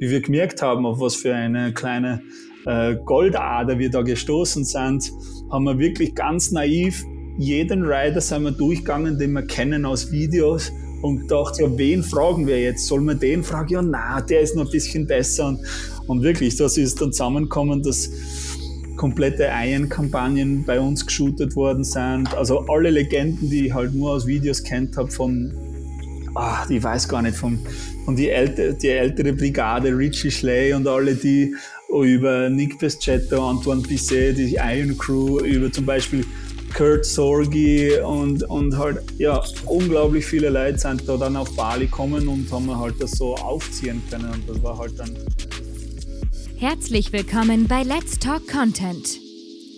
wie wir gemerkt haben, auf was für eine kleine äh, Goldader wir da gestoßen sind, haben wir wirklich ganz naiv jeden Rider sind wir durchgegangen, den wir kennen aus Videos und gedacht, ja, wen fragen wir jetzt? Sollen wir den fragen? Ja, na, der ist noch ein bisschen besser. Und, und wirklich, das ist dann zusammengekommen, dass komplette Iron-Kampagnen bei uns geshootet worden sind. Also alle Legenden, die ich halt nur aus Videos kennt habe von, ah, ich weiß gar nicht, von, von die, älte, die ältere Brigade, Richie Schley und alle die über Nick Pescetto, Antoine Bisset, die Iron Crew, über zum Beispiel Kurt Sorgi und, und halt, ja, unglaublich viele Leute sind da dann auf Bali gekommen und haben halt das so aufziehen können und das war halt dann. Herzlich willkommen bei Let's Talk Content,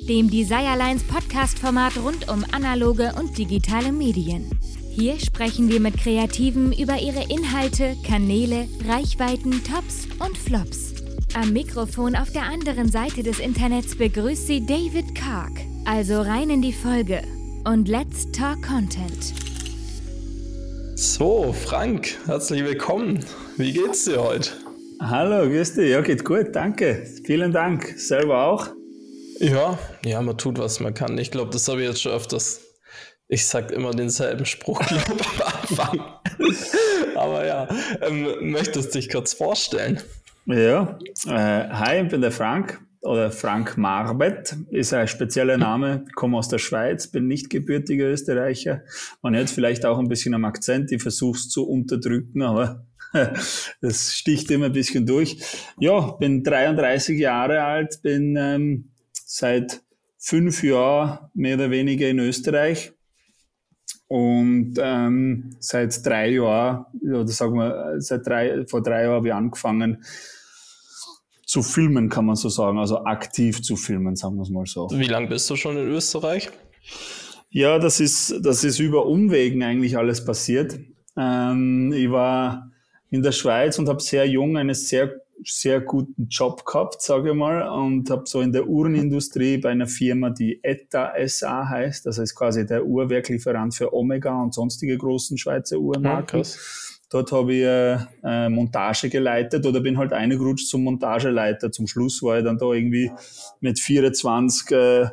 dem Desirelines Podcast-Format rund um analoge und digitale Medien. Hier sprechen wir mit Kreativen über ihre Inhalte, Kanäle, Reichweiten, Tops und Flops. Am Mikrofon auf der anderen Seite des Internets begrüßt sie David Kark. Also rein in die Folge und let's talk Content. So, Frank, herzlich willkommen. Wie geht's dir heute? Hallo, grüß dich. Ja, geht gut, danke. Vielen Dank. Selber auch? Ja, ja, man tut, was man kann. Ich glaube, das habe ich jetzt schon öfters. Ich sag immer denselben Spruch am Anfang. Aber ja, ähm, möchtest du dich kurz vorstellen? Ja, äh, hi, ich bin der Frank, oder Frank Marbet ist ein spezieller Name, komme aus der Schweiz, bin nicht gebürtiger Österreicher. Man hört vielleicht auch ein bisschen am Akzent, ich versuche es zu unterdrücken, aber das sticht immer ein bisschen durch. Ja, bin 33 Jahre alt, bin ähm, seit fünf Jahren mehr oder weniger in Österreich und ähm, seit drei Jahren, oder sagen wir, seit drei, vor drei Jahren habe ich angefangen, zu filmen, kann man so sagen, also aktiv zu filmen, sagen wir es mal so. Wie lange bist du schon in Österreich? Ja, das ist, das ist über Umwegen eigentlich alles passiert. Ähm, ich war in der Schweiz und habe sehr jung einen sehr, sehr guten Job gehabt, sage ich mal, und habe so in der Uhrenindustrie bei einer Firma, die ETA SA heißt, das heißt quasi der Uhrwerklieferant für Omega und sonstige großen Schweizer Uhrenmarken. Ja, Dort habe ich äh, äh, Montage geleitet oder bin halt eingerutscht zum Montageleiter. Zum Schluss war ich dann da irgendwie mit 24 äh,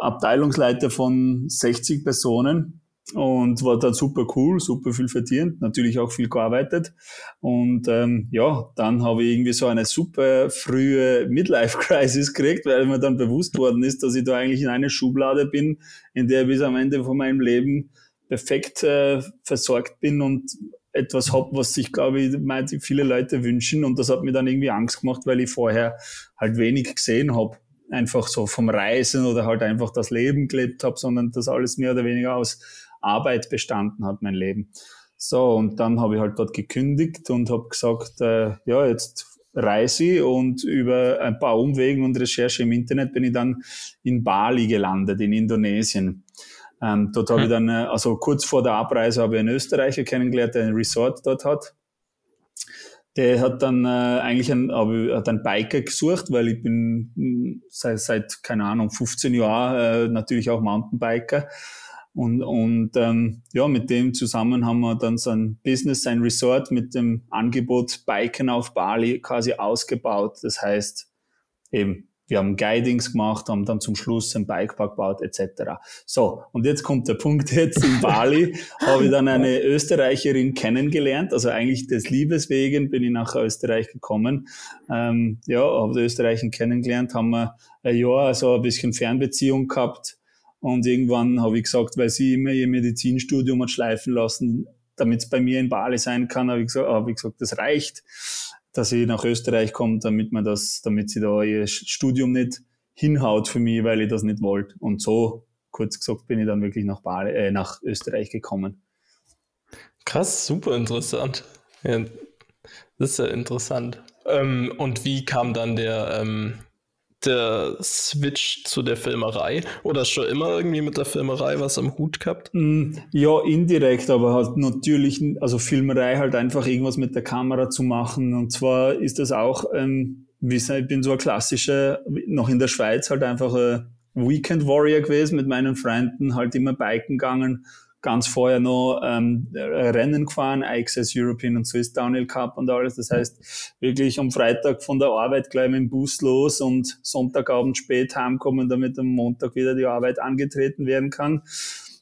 Abteilungsleiter von 60 Personen und war dann super cool, super viel verdient, natürlich auch viel gearbeitet. Und ähm, ja, dann habe ich irgendwie so eine super frühe Midlife-Crisis gekriegt, weil mir dann bewusst worden ist, dass ich da eigentlich in einer Schublade bin, in der ich bis am Ende von meinem Leben perfekt äh, versorgt bin und etwas habe, was sich, glaube ich, viele Leute wünschen. Und das hat mir dann irgendwie Angst gemacht, weil ich vorher halt wenig gesehen habe. Einfach so vom Reisen oder halt einfach das Leben gelebt habe, sondern das alles mehr oder weniger aus Arbeit bestanden hat, mein Leben. So, und dann habe ich halt dort gekündigt und habe gesagt, äh, ja, jetzt reise ich und über ein paar Umwegen und Recherche im Internet bin ich dann in Bali gelandet, in Indonesien. Ähm, dort habe ich hm. dann, äh, also kurz vor der Abreise habe ich einen Österreicher kennengelernt, der ein Resort dort hat. Der hat dann äh, eigentlich ein, hat einen Biker gesucht, weil ich bin hm, seit, seit keine Ahnung, 15 Jahren äh, natürlich auch Mountainbiker. Und, und ähm, ja, mit dem zusammen haben wir dann so ein Business, ein Resort mit dem Angebot Biken auf Bali quasi ausgebaut. Das heißt, eben wir haben Guidings gemacht, haben dann zum Schluss ein Bikepark gebaut etc. So, und jetzt kommt der Punkt, jetzt in Bali habe ich dann eine Österreicherin kennengelernt, also eigentlich des Liebes wegen bin ich nach Österreich gekommen. Ähm, ja, habe die Österreicherin kennengelernt, haben wir ein Jahr so ein bisschen Fernbeziehung gehabt und irgendwann habe ich gesagt, weil sie immer ihr Medizinstudium hat schleifen lassen, damit es bei mir in Bali sein kann, habe ich gesagt, habe ich gesagt das reicht dass sie nach Österreich kommt, damit man das, damit sie da ihr Studium nicht hinhaut für mich, weil ich das nicht wollte. Und so, kurz gesagt, bin ich dann wirklich nach, Bali, äh, nach Österreich gekommen. Krass, super interessant. Ja, das ist ja interessant. Ähm, und wie kam dann der, ähm, der Switch zu der Filmerei? Oder schon immer irgendwie mit der Filmerei was am Hut gehabt? Mm, ja, indirekt, aber halt natürlich, also Filmerei halt einfach irgendwas mit der Kamera zu machen. Und zwar ist das auch, ähm, wie ich bin so ein klassischer, noch in der Schweiz halt einfach ein Weekend Warrior gewesen, mit meinen Freunden halt immer biken gegangen, ganz vorher noch ähm, Rennen gefahren, IXS European und Swiss Downhill Cup und alles. Das heißt, wirklich am Freitag von der Arbeit gleich mit dem Bus los und Sonntagabend spät heimkommen, damit am Montag wieder die Arbeit angetreten werden kann.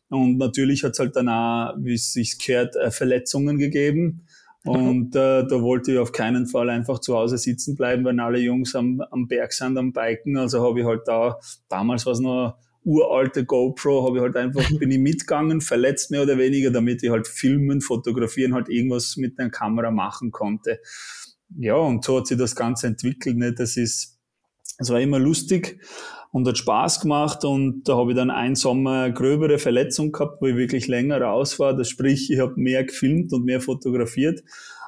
Und natürlich hat es halt dann auch, wie es sich gehört, äh, Verletzungen gegeben. Und äh, da wollte ich auf keinen Fall einfach zu Hause sitzen bleiben, weil alle Jungs am, am Berg sind, am Biken. Also habe ich halt da, damals war es noch uralte GoPro, habe ich halt einfach, bin ich mitgegangen, verletzt mehr oder weniger, damit ich halt filmen, fotografieren, halt irgendwas mit der Kamera machen konnte. Ja, und so hat sich das Ganze entwickelt. Ne? Das ist, es war immer lustig und hat Spaß gemacht und da habe ich dann einen Sommer gröbere Verletzung gehabt, wo ich wirklich länger raus war. Das sprich, ich habe mehr gefilmt und mehr fotografiert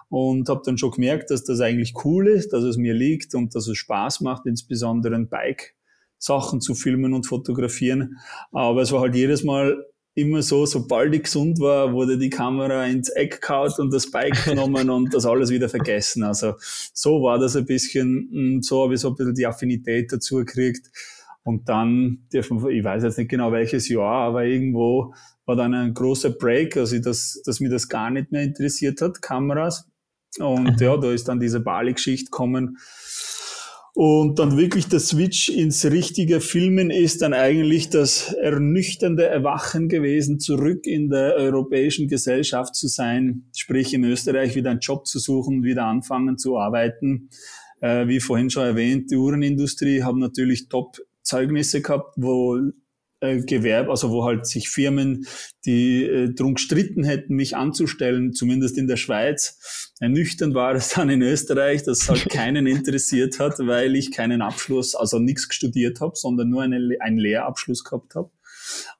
und habe dann schon gemerkt, dass das eigentlich cool ist, dass es mir liegt und dass es Spaß macht, insbesondere ein Bike Sachen zu filmen und fotografieren. Aber es war halt jedes Mal immer so, sobald ich gesund war, wurde die Kamera ins Eck kaut und das Bike genommen und das alles wieder vergessen. Also so war das ein bisschen, hm, so habe ich so ein bisschen die Affinität dazu gekriegt. Und dann, ich weiß jetzt nicht genau welches Jahr, aber irgendwo war dann ein großer Break, also dass, dass mir das gar nicht mehr interessiert hat, Kameras. Und ja, da ist dann diese Bali-Geschichte gekommen. Und dann wirklich der Switch ins richtige Filmen ist dann eigentlich das ernüchternde Erwachen gewesen, zurück in der europäischen Gesellschaft zu sein, sprich in Österreich wieder einen Job zu suchen, wieder anfangen zu arbeiten. Äh, wie vorhin schon erwähnt, die Uhrenindustrie haben natürlich top Zeugnisse gehabt, wo Gewerbe, also wo halt sich Firmen, die äh, drum gestritten hätten, mich anzustellen, zumindest in der Schweiz. Ernüchternd war es dann in Österreich, dass halt keinen interessiert hat, weil ich keinen Abschluss, also nichts studiert habe, sondern nur eine, einen Lehrabschluss gehabt habe.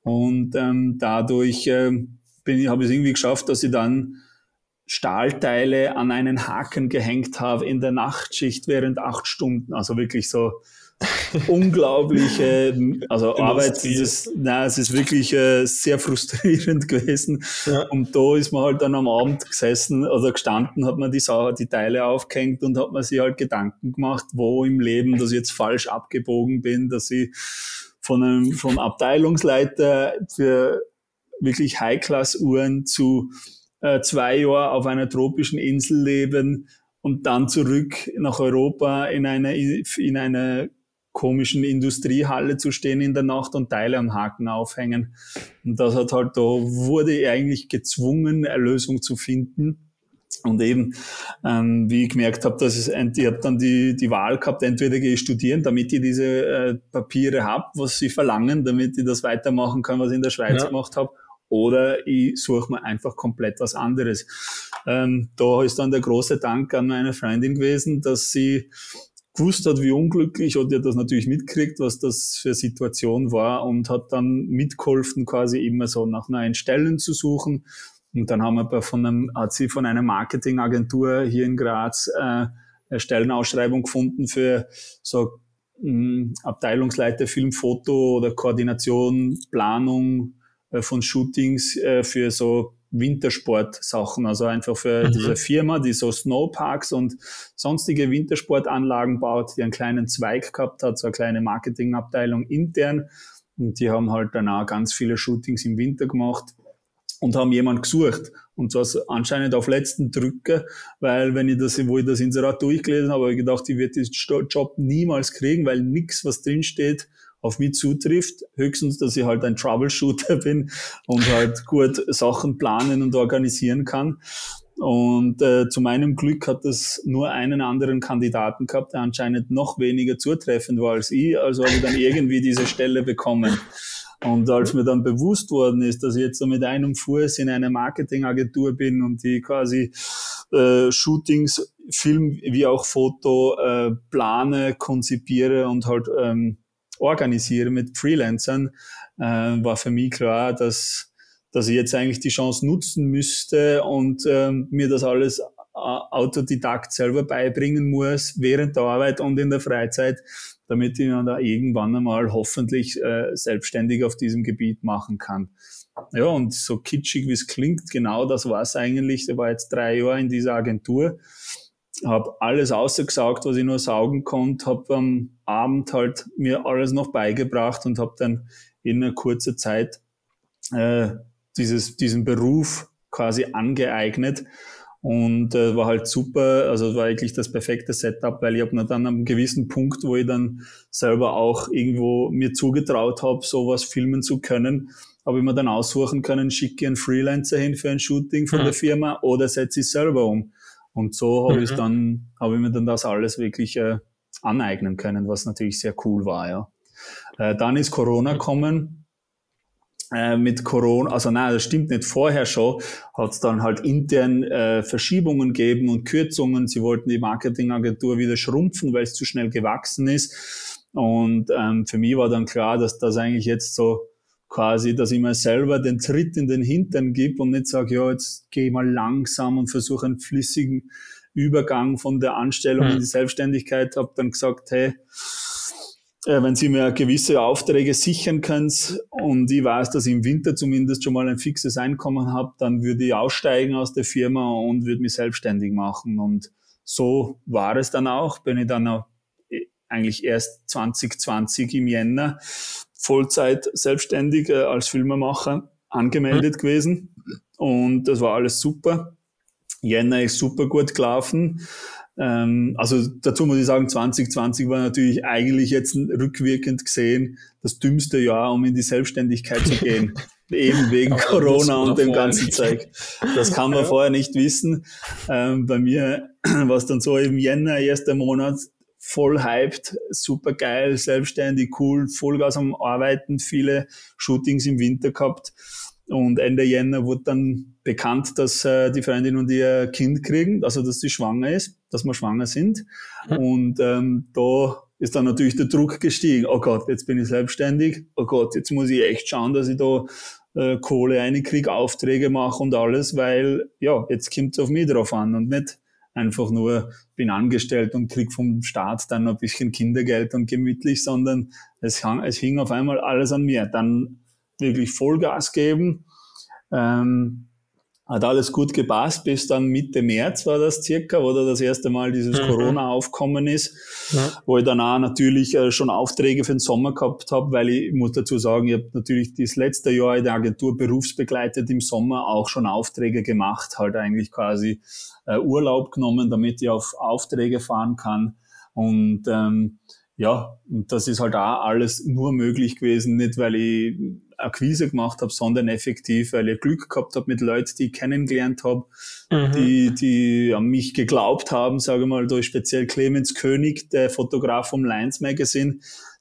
Und ähm, dadurch äh, bin ich, habe ich es irgendwie geschafft, dass ich dann Stahlteile an einen Haken gehängt habe in der Nachtschicht während acht Stunden. Also wirklich so unglaubliche, also Arbeit, dieses, nein, es ist wirklich äh, sehr frustrierend gewesen. Ja. Und da ist man halt dann am Abend gesessen oder gestanden, hat man die, Sache, die Teile aufgehängt und hat man sich halt Gedanken gemacht, wo im Leben, dass ich jetzt falsch abgebogen bin, dass ich von einem, vom Abteilungsleiter für wirklich High-Class-Uhren zu äh, zwei Jahren auf einer tropischen Insel leben und dann zurück nach Europa in eine, in eine komischen Industriehalle zu stehen in der Nacht und Teile am Haken aufhängen. Und das hat halt, da wurde ich eigentlich gezwungen, eine Lösung zu finden. Und eben, ähm, wie ich gemerkt habe, dass es, ich habe dann die, die Wahl gehabt, entweder gehe ich studieren, damit ich diese äh, Papiere habe, was sie verlangen, damit ich das weitermachen kann, was ich in der Schweiz ja. gemacht habe, oder ich suche mir einfach komplett was anderes. Ähm, da ist dann der große Dank an meine Freundin gewesen, dass sie gewusst hat, wie unglücklich und ihr das natürlich mitkriegt, was das für Situation war und hat dann mitgeholfen, quasi immer so nach neuen Stellen zu suchen. Und dann haben wir von einem, hat sie von einer Marketingagentur hier in Graz äh, eine Stellenausschreibung gefunden für so mh, hm, Abteilungsleiter Film, Foto oder Koordination, Planung äh, von Shootings äh, für so Wintersport-Sachen, also einfach für mhm. diese Firma, die so Snowparks und sonstige Wintersportanlagen baut, die einen kleinen Zweig gehabt hat, so eine kleine Marketingabteilung intern. Und die haben halt danach ganz viele Shootings im Winter gemacht und haben jemand gesucht. Und zwar anscheinend auf letzten Drücker, weil wenn ich das, wo ich das Inserat durchgelesen habe, habe ich gedacht, ich werde diesen Job niemals kriegen, weil nichts, was drin steht, auf mich zutrifft. Höchstens, dass ich halt ein Troubleshooter bin und halt gut Sachen planen und organisieren kann. Und äh, zu meinem Glück hat das nur einen anderen Kandidaten gehabt, der anscheinend noch weniger zutreffend war als ich. Also habe ich dann irgendwie diese Stelle bekommen. Und als mir dann bewusst worden ist, dass ich jetzt so mit einem Fuß in einer Marketingagentur bin und die quasi äh, Shootings, Film wie auch Foto äh, plane, konzipiere und halt ähm, organisiere mit Freelancern, äh, war für mich klar, dass, dass ich jetzt eigentlich die Chance nutzen müsste und ähm, mir das alles äh, autodidakt selber beibringen muss, während der Arbeit und in der Freizeit, damit ich dann da irgendwann einmal hoffentlich äh, selbstständig auf diesem Gebiet machen kann. Ja, und so kitschig wie es klingt, genau das war es eigentlich. Ich war jetzt drei Jahre in dieser Agentur habe alles ausgesaugt, was ich nur saugen konnte, habe am Abend halt mir alles noch beigebracht und habe dann in einer kurzen Zeit äh, dieses, diesen Beruf quasi angeeignet und äh, war halt super, also war eigentlich das perfekte Setup, weil ich habe dann an einem gewissen Punkt, wo ich dann selber auch irgendwo mir zugetraut habe, sowas filmen zu können, habe ich mir dann aussuchen können, schicke ich einen Freelancer hin für ein Shooting von mhm. der Firma oder setze ich selber um. Und so habe mhm. ich dann, habe ich mir dann das alles wirklich äh, aneignen können, was natürlich sehr cool war, ja. Äh, dann ist Corona gekommen äh, mit Corona, also nein, das stimmt nicht, vorher schon hat es dann halt intern äh, Verschiebungen gegeben und Kürzungen. Sie wollten die Marketingagentur wieder schrumpfen, weil es zu schnell gewachsen ist. Und ähm, für mich war dann klar, dass das eigentlich jetzt so quasi, dass ich mir selber den Tritt in den Hintern gebe und nicht sage, ja, jetzt gehe ich mal langsam und versuche einen flüssigen Übergang von der Anstellung hm. in die Selbstständigkeit. Habe dann gesagt, hey, äh, wenn Sie mir gewisse Aufträge sichern können und ich weiß, dass ich im Winter zumindest schon mal ein fixes Einkommen habe, dann würde ich aussteigen aus der Firma und würde mich selbstständig machen. Und so war es dann auch. Bin ich dann auch äh, eigentlich erst 2020 im Jänner Vollzeit selbstständig äh, als Filmemacher angemeldet mhm. gewesen. Und das war alles super. Jänner ist super gut gelaufen. Ähm, also dazu muss ich sagen, 2020 war natürlich eigentlich jetzt rückwirkend gesehen das dümmste Jahr, um in die Selbstständigkeit zu gehen. Eben wegen Corona und dem ganzen Zeug. Das kann man ja. vorher nicht wissen. Ähm, bei mir war es dann so im Jänner, erster Monat, voll hyped, super geil, selbstständig, cool, Vollgas am Arbeiten, viele Shootings im Winter gehabt. Und Ende Jänner wurde dann bekannt, dass äh, die Freundin und ihr Kind kriegen, also dass sie schwanger ist, dass wir schwanger sind. Mhm. Und ähm, da ist dann natürlich der Druck gestiegen. Oh Gott, jetzt bin ich selbstständig. Oh Gott, jetzt muss ich echt schauen, dass ich da äh, Kohle reinkriege, Aufträge mache und alles, weil ja, jetzt kommt es auf mich drauf an und nicht einfach nur bin angestellt und krieg vom Staat dann ein bisschen Kindergeld und gemütlich, sondern es, hang, es hing auf einmal alles an mir. Dann wirklich Vollgas geben. Ähm, hat alles gut gepasst, bis dann Mitte März war das circa, wo da das erste Mal dieses mhm. Corona aufkommen ist, ja. wo ich dann auch natürlich äh, schon Aufträge für den Sommer gehabt habe, weil ich, ich muss dazu sagen, ich habe natürlich das letzte Jahr in der Agentur berufsbegleitet im Sommer auch schon Aufträge gemacht, halt eigentlich quasi äh, Urlaub genommen, damit ich auf Aufträge fahren kann und ähm, ja, und das ist halt auch alles nur möglich gewesen, nicht weil ich Akquise gemacht habe, sondern effektiv, weil ich Glück gehabt habe mit Leuten, die ich kennengelernt habe, mhm. die, die an mich geglaubt haben, sage mal, da ist speziell Clemens König, der Fotograf vom Lions Magazine,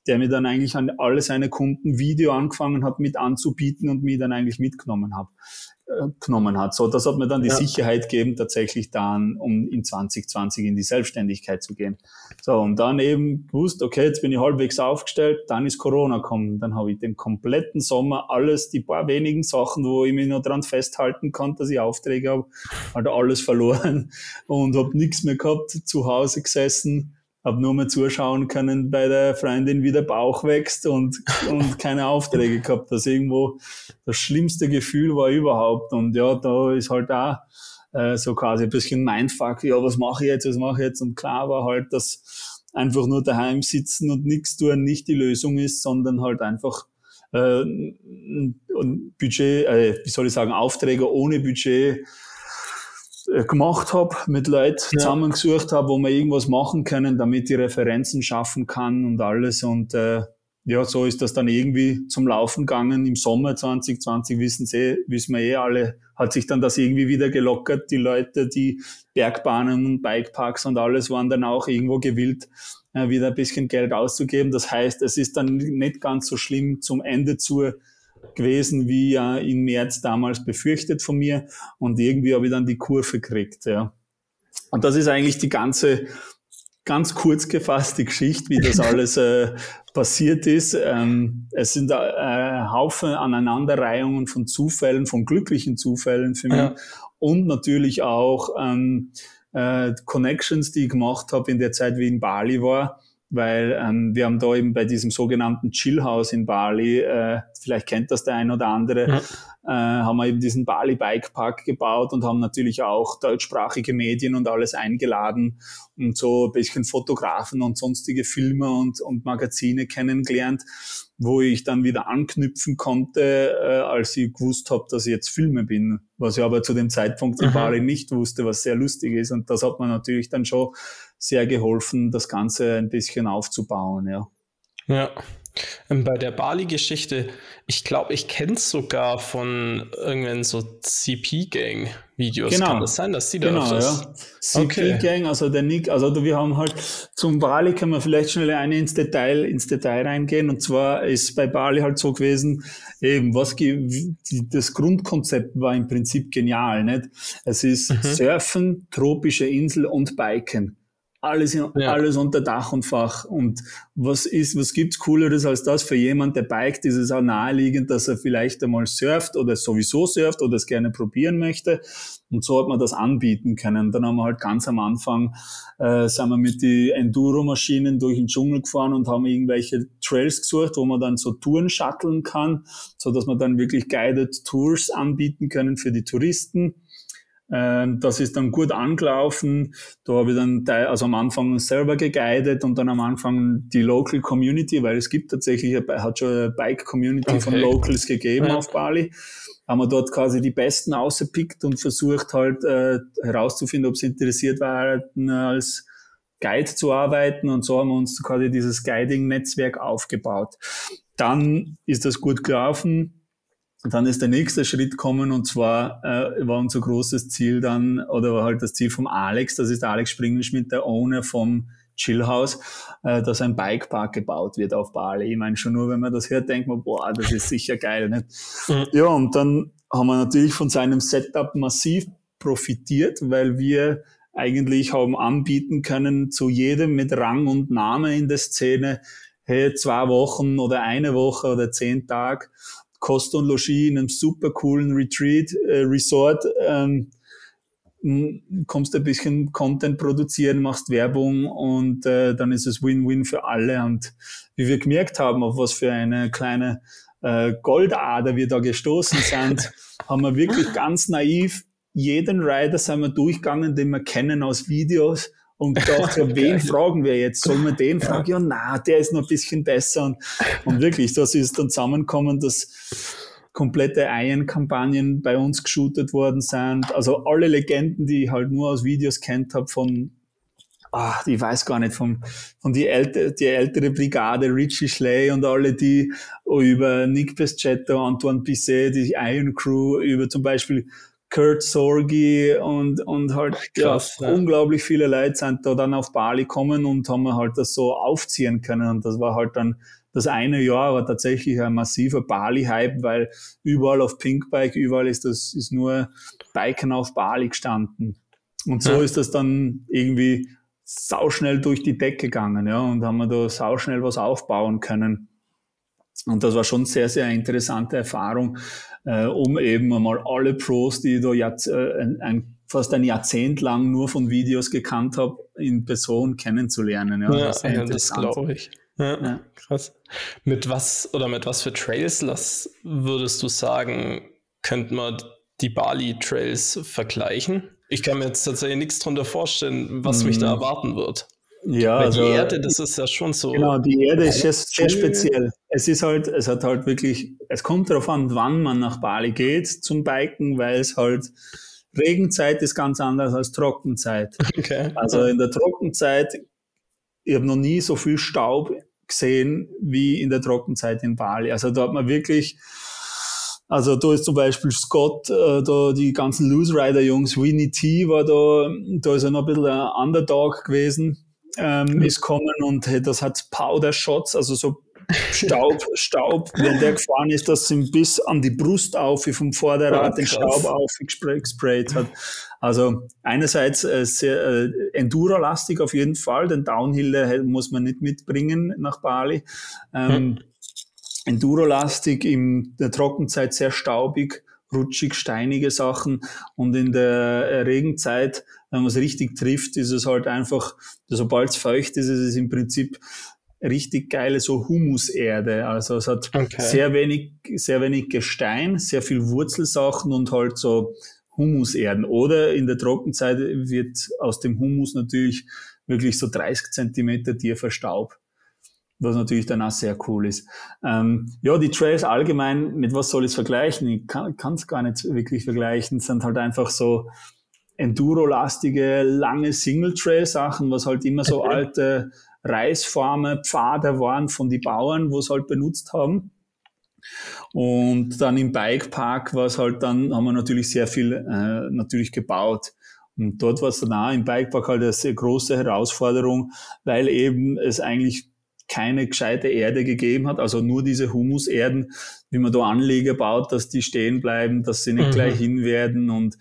der mir dann eigentlich an alle seine Kunden Video angefangen hat mit anzubieten und mich dann eigentlich mitgenommen hat genommen hat. So, das hat mir dann die ja. Sicherheit gegeben, tatsächlich dann, um in 2020 in die Selbstständigkeit zu gehen. So, und dann eben gewusst, okay, jetzt bin ich halbwegs aufgestellt, dann ist Corona gekommen. Dann habe ich den kompletten Sommer alles, die paar wenigen Sachen, wo ich mich noch dran festhalten konnte, dass ich Aufträge habe, halt alles verloren und habe nichts mehr gehabt, zu Hause gesessen habe nur mal zuschauen können bei der Freundin, wie der Bauch wächst und, und keine Aufträge gehabt. Das irgendwo das schlimmste Gefühl war überhaupt. Und ja, da ist halt auch äh, so quasi ein bisschen Mindfuck, ja, was mache ich jetzt, was mache ich jetzt? Und klar war halt, dass einfach nur daheim sitzen und nichts tun nicht die Lösung ist, sondern halt einfach äh, Budget, äh, wie soll ich sagen, Aufträge ohne Budget gemacht habe, mit Leuten ja. zusammengesucht habe, wo wir irgendwas machen können, damit ich Referenzen schaffen kann und alles. Und äh, ja, so ist das dann irgendwie zum Laufen gegangen. Im Sommer 2020 wissen Sie, wissen wir eh alle, hat sich dann das irgendwie wieder gelockert. Die Leute, die Bergbahnen und Bikeparks und alles waren dann auch irgendwo gewillt, äh, wieder ein bisschen Geld auszugeben. Das heißt, es ist dann nicht ganz so schlimm zum Ende zu gewesen, wie ja im März damals befürchtet von mir. Und irgendwie habe ich dann die Kurve gekriegt, ja. Und das ist eigentlich die ganze, ganz kurz gefasst die Geschichte, wie das alles äh, passiert ist. Ähm, es sind äh, Haufen Aneinanderreihungen von Zufällen, von glücklichen Zufällen für mich. Ja. Und natürlich auch ähm, äh, Connections, die ich gemacht habe in der Zeit, wie ich in Bali war weil ähm, wir haben da eben bei diesem sogenannten Chillhouse in Bali, äh, vielleicht kennt das der ein oder andere, ja. äh, haben wir eben diesen Bali Bike Park gebaut und haben natürlich auch deutschsprachige Medien und alles eingeladen und so ein bisschen Fotografen und sonstige Filme und, und Magazine kennengelernt, wo ich dann wieder anknüpfen konnte, äh, als ich gewusst habe, dass ich jetzt Filme bin, was ich aber zu dem Zeitpunkt in mhm. Bali nicht wusste, was sehr lustig ist. Und das hat mir natürlich dann schon sehr geholfen, das Ganze ein bisschen aufzubauen, ja. Ja. Ähm, bei der Bali-Geschichte, ich glaube, ich kenne es sogar von irgendwelchen so CP-Gang-Videos. Genau. Kann das sein, dass die da Genau, ja. CP-Gang, also der Nick, also wir haben halt zum Bali können wir vielleicht schnell eine ins Detail, ins Detail reingehen. Und zwar ist bei Bali halt so gewesen, eben, was das Grundkonzept war im Prinzip genial, nicht? Es ist mhm. Surfen, tropische Insel und Biken alles, ja. alles unter Dach und Fach. Und was ist, was gibt's Cooleres als das für jemand, der biked, ist es auch naheliegend, dass er vielleicht einmal surft oder sowieso surft oder es gerne probieren möchte. Und so hat man das anbieten können. Dann haben wir halt ganz am Anfang, äh, sind wir mit die Enduro-Maschinen durch den Dschungel gefahren und haben irgendwelche Trails gesucht, wo man dann so Touren shutteln kann, so dass man dann wirklich guided Tours anbieten können für die Touristen. Ähm, das ist dann gut angelaufen. Da habe ich dann also am Anfang selber geguidet und dann am Anfang die Local Community, weil es gibt tatsächlich, hat schon eine Bike Community okay. von Locals gegeben ja. auf Bali. Haben wir dort quasi die Besten ausgepickt und versucht halt äh, herauszufinden, ob sie interessiert waren, als Guide zu arbeiten. Und so haben wir uns quasi dieses Guiding-Netzwerk aufgebaut. Dann ist das gut gelaufen dann ist der nächste Schritt kommen und zwar äh, war unser großes Ziel dann, oder war halt das Ziel vom Alex, das ist Alex Springelschmidt, der Owner vom Chillhouse, äh, dass ein Bikepark gebaut wird auf Bali. Ich meine, schon nur wenn man das hört, denkt man, boah, das ist sicher geil. Nicht? Mhm. Ja, und dann haben wir natürlich von seinem Setup massiv profitiert, weil wir eigentlich haben anbieten können zu jedem mit Rang und Name in der Szene, hey, zwei Wochen oder eine Woche oder zehn Tage Kost und Logis in einem super coolen Retreat, äh, Resort, ähm, kommst ein bisschen Content produzieren, machst Werbung und äh, dann ist es Win-Win für alle. Und wie wir gemerkt haben, auf was für eine kleine äh, Goldader wir da gestoßen sind, haben wir wirklich ganz naiv jeden Rider sind wir durchgegangen, den wir kennen aus Videos und gedacht, ja, wen fragen wir jetzt? Sollen wir den fragen? Ja, na, der ist noch ein bisschen besser. Und, und wirklich, das ist dann zusammengekommen, dass komplette Iron-Kampagnen bei uns geshootet worden sind. Also alle Legenden, die ich halt nur aus Videos kennt habe von ah, ich weiß gar nicht, vom, von die, älte, die ältere Brigade, Richie Schley und alle die über Nick Pescetto, Antoine Bisset, die Iron Crew, über zum Beispiel Kurt Sorgi und, und halt Krass, ja, ja. unglaublich viele Leute sind da dann auf Bali kommen und haben halt das so aufziehen können. Und das war halt dann das eine Jahr war tatsächlich ein massiver Bali-Hype, weil überall auf Pinkbike, überall ist das, ist nur Biken auf Bali gestanden. Und so ja. ist das dann irgendwie sauschnell durch die Decke gegangen, ja, und haben wir da sauschnell was aufbauen können. Und das war schon sehr, sehr interessante Erfahrung, äh, um eben einmal alle Pros, die ich da jetzt, äh, ein, ein, fast ein Jahrzehnt lang nur von Videos gekannt habe, in Person kennenzulernen. Ja, ja das, ja, das glaube ich. Ja, ja, krass. Mit was oder mit was für Trails las, würdest du sagen, könnte man die Bali Trails vergleichen? Ich kann mir jetzt tatsächlich nichts darunter vorstellen, was mm. mich da mhm. erwarten wird. Ja, Weil also, die Erde, das ist ja schon so. Genau, die Erde ist sehr, sehr speziell. Es ist halt, es hat halt wirklich, es kommt darauf an, wann man nach Bali geht zum Biken, weil es halt Regenzeit ist ganz anders als Trockenzeit. Okay. Also in der Trockenzeit, ich habe noch nie so viel Staub gesehen wie in der Trockenzeit in Bali. Also da hat man wirklich, also da ist zum Beispiel Scott, äh, da die ganzen Loose Rider Jungs, Winnie T war da, da ist er noch ein bisschen ein Underdog gewesen ähm, ist kommen und das hat Powder Shots, also so Staub, Staub, wenn der gefahren ist, das sind bis an die Brust auf, wie vom Vorderrad oh, den Staub aufgesprayt hat. Also einerseits äh, sehr äh, Enduro-lastig auf jeden Fall, den Downhill äh, muss man nicht mitbringen nach Bali. Ähm, hm. Enduro-lastig, in der Trockenzeit sehr staubig, rutschig, steinige Sachen. Und in der Regenzeit, wenn man es richtig trifft, ist es halt einfach, sobald es feucht ist, ist es im Prinzip richtig geile so Humuserde. Also es hat okay. sehr wenig, sehr wenig Gestein, sehr viel Wurzelsachen und halt so Humuserden. Oder in der Trockenzeit wird aus dem Humus natürlich wirklich so 30 Zentimeter tiefer Staub. Was natürlich dann auch sehr cool ist. Ähm, ja, die Trails allgemein, mit was soll ich es vergleichen? Ich kann es gar nicht wirklich vergleichen. Es sind halt einfach so Enduro-lastige, lange Single-Trail-Sachen, was halt immer so alte Reisfarmen, Pfade waren von den Bauern, wo es halt benutzt haben. Und dann im Bikepark war es halt dann, haben wir natürlich sehr viel äh, natürlich gebaut. Und dort war es dann auch im Bikepark halt eine sehr große Herausforderung, weil eben es eigentlich keine gescheite Erde gegeben hat, also nur diese Humuserden, wie man da Anleger baut, dass die stehen bleiben, dass sie nicht mhm. gleich hin werden und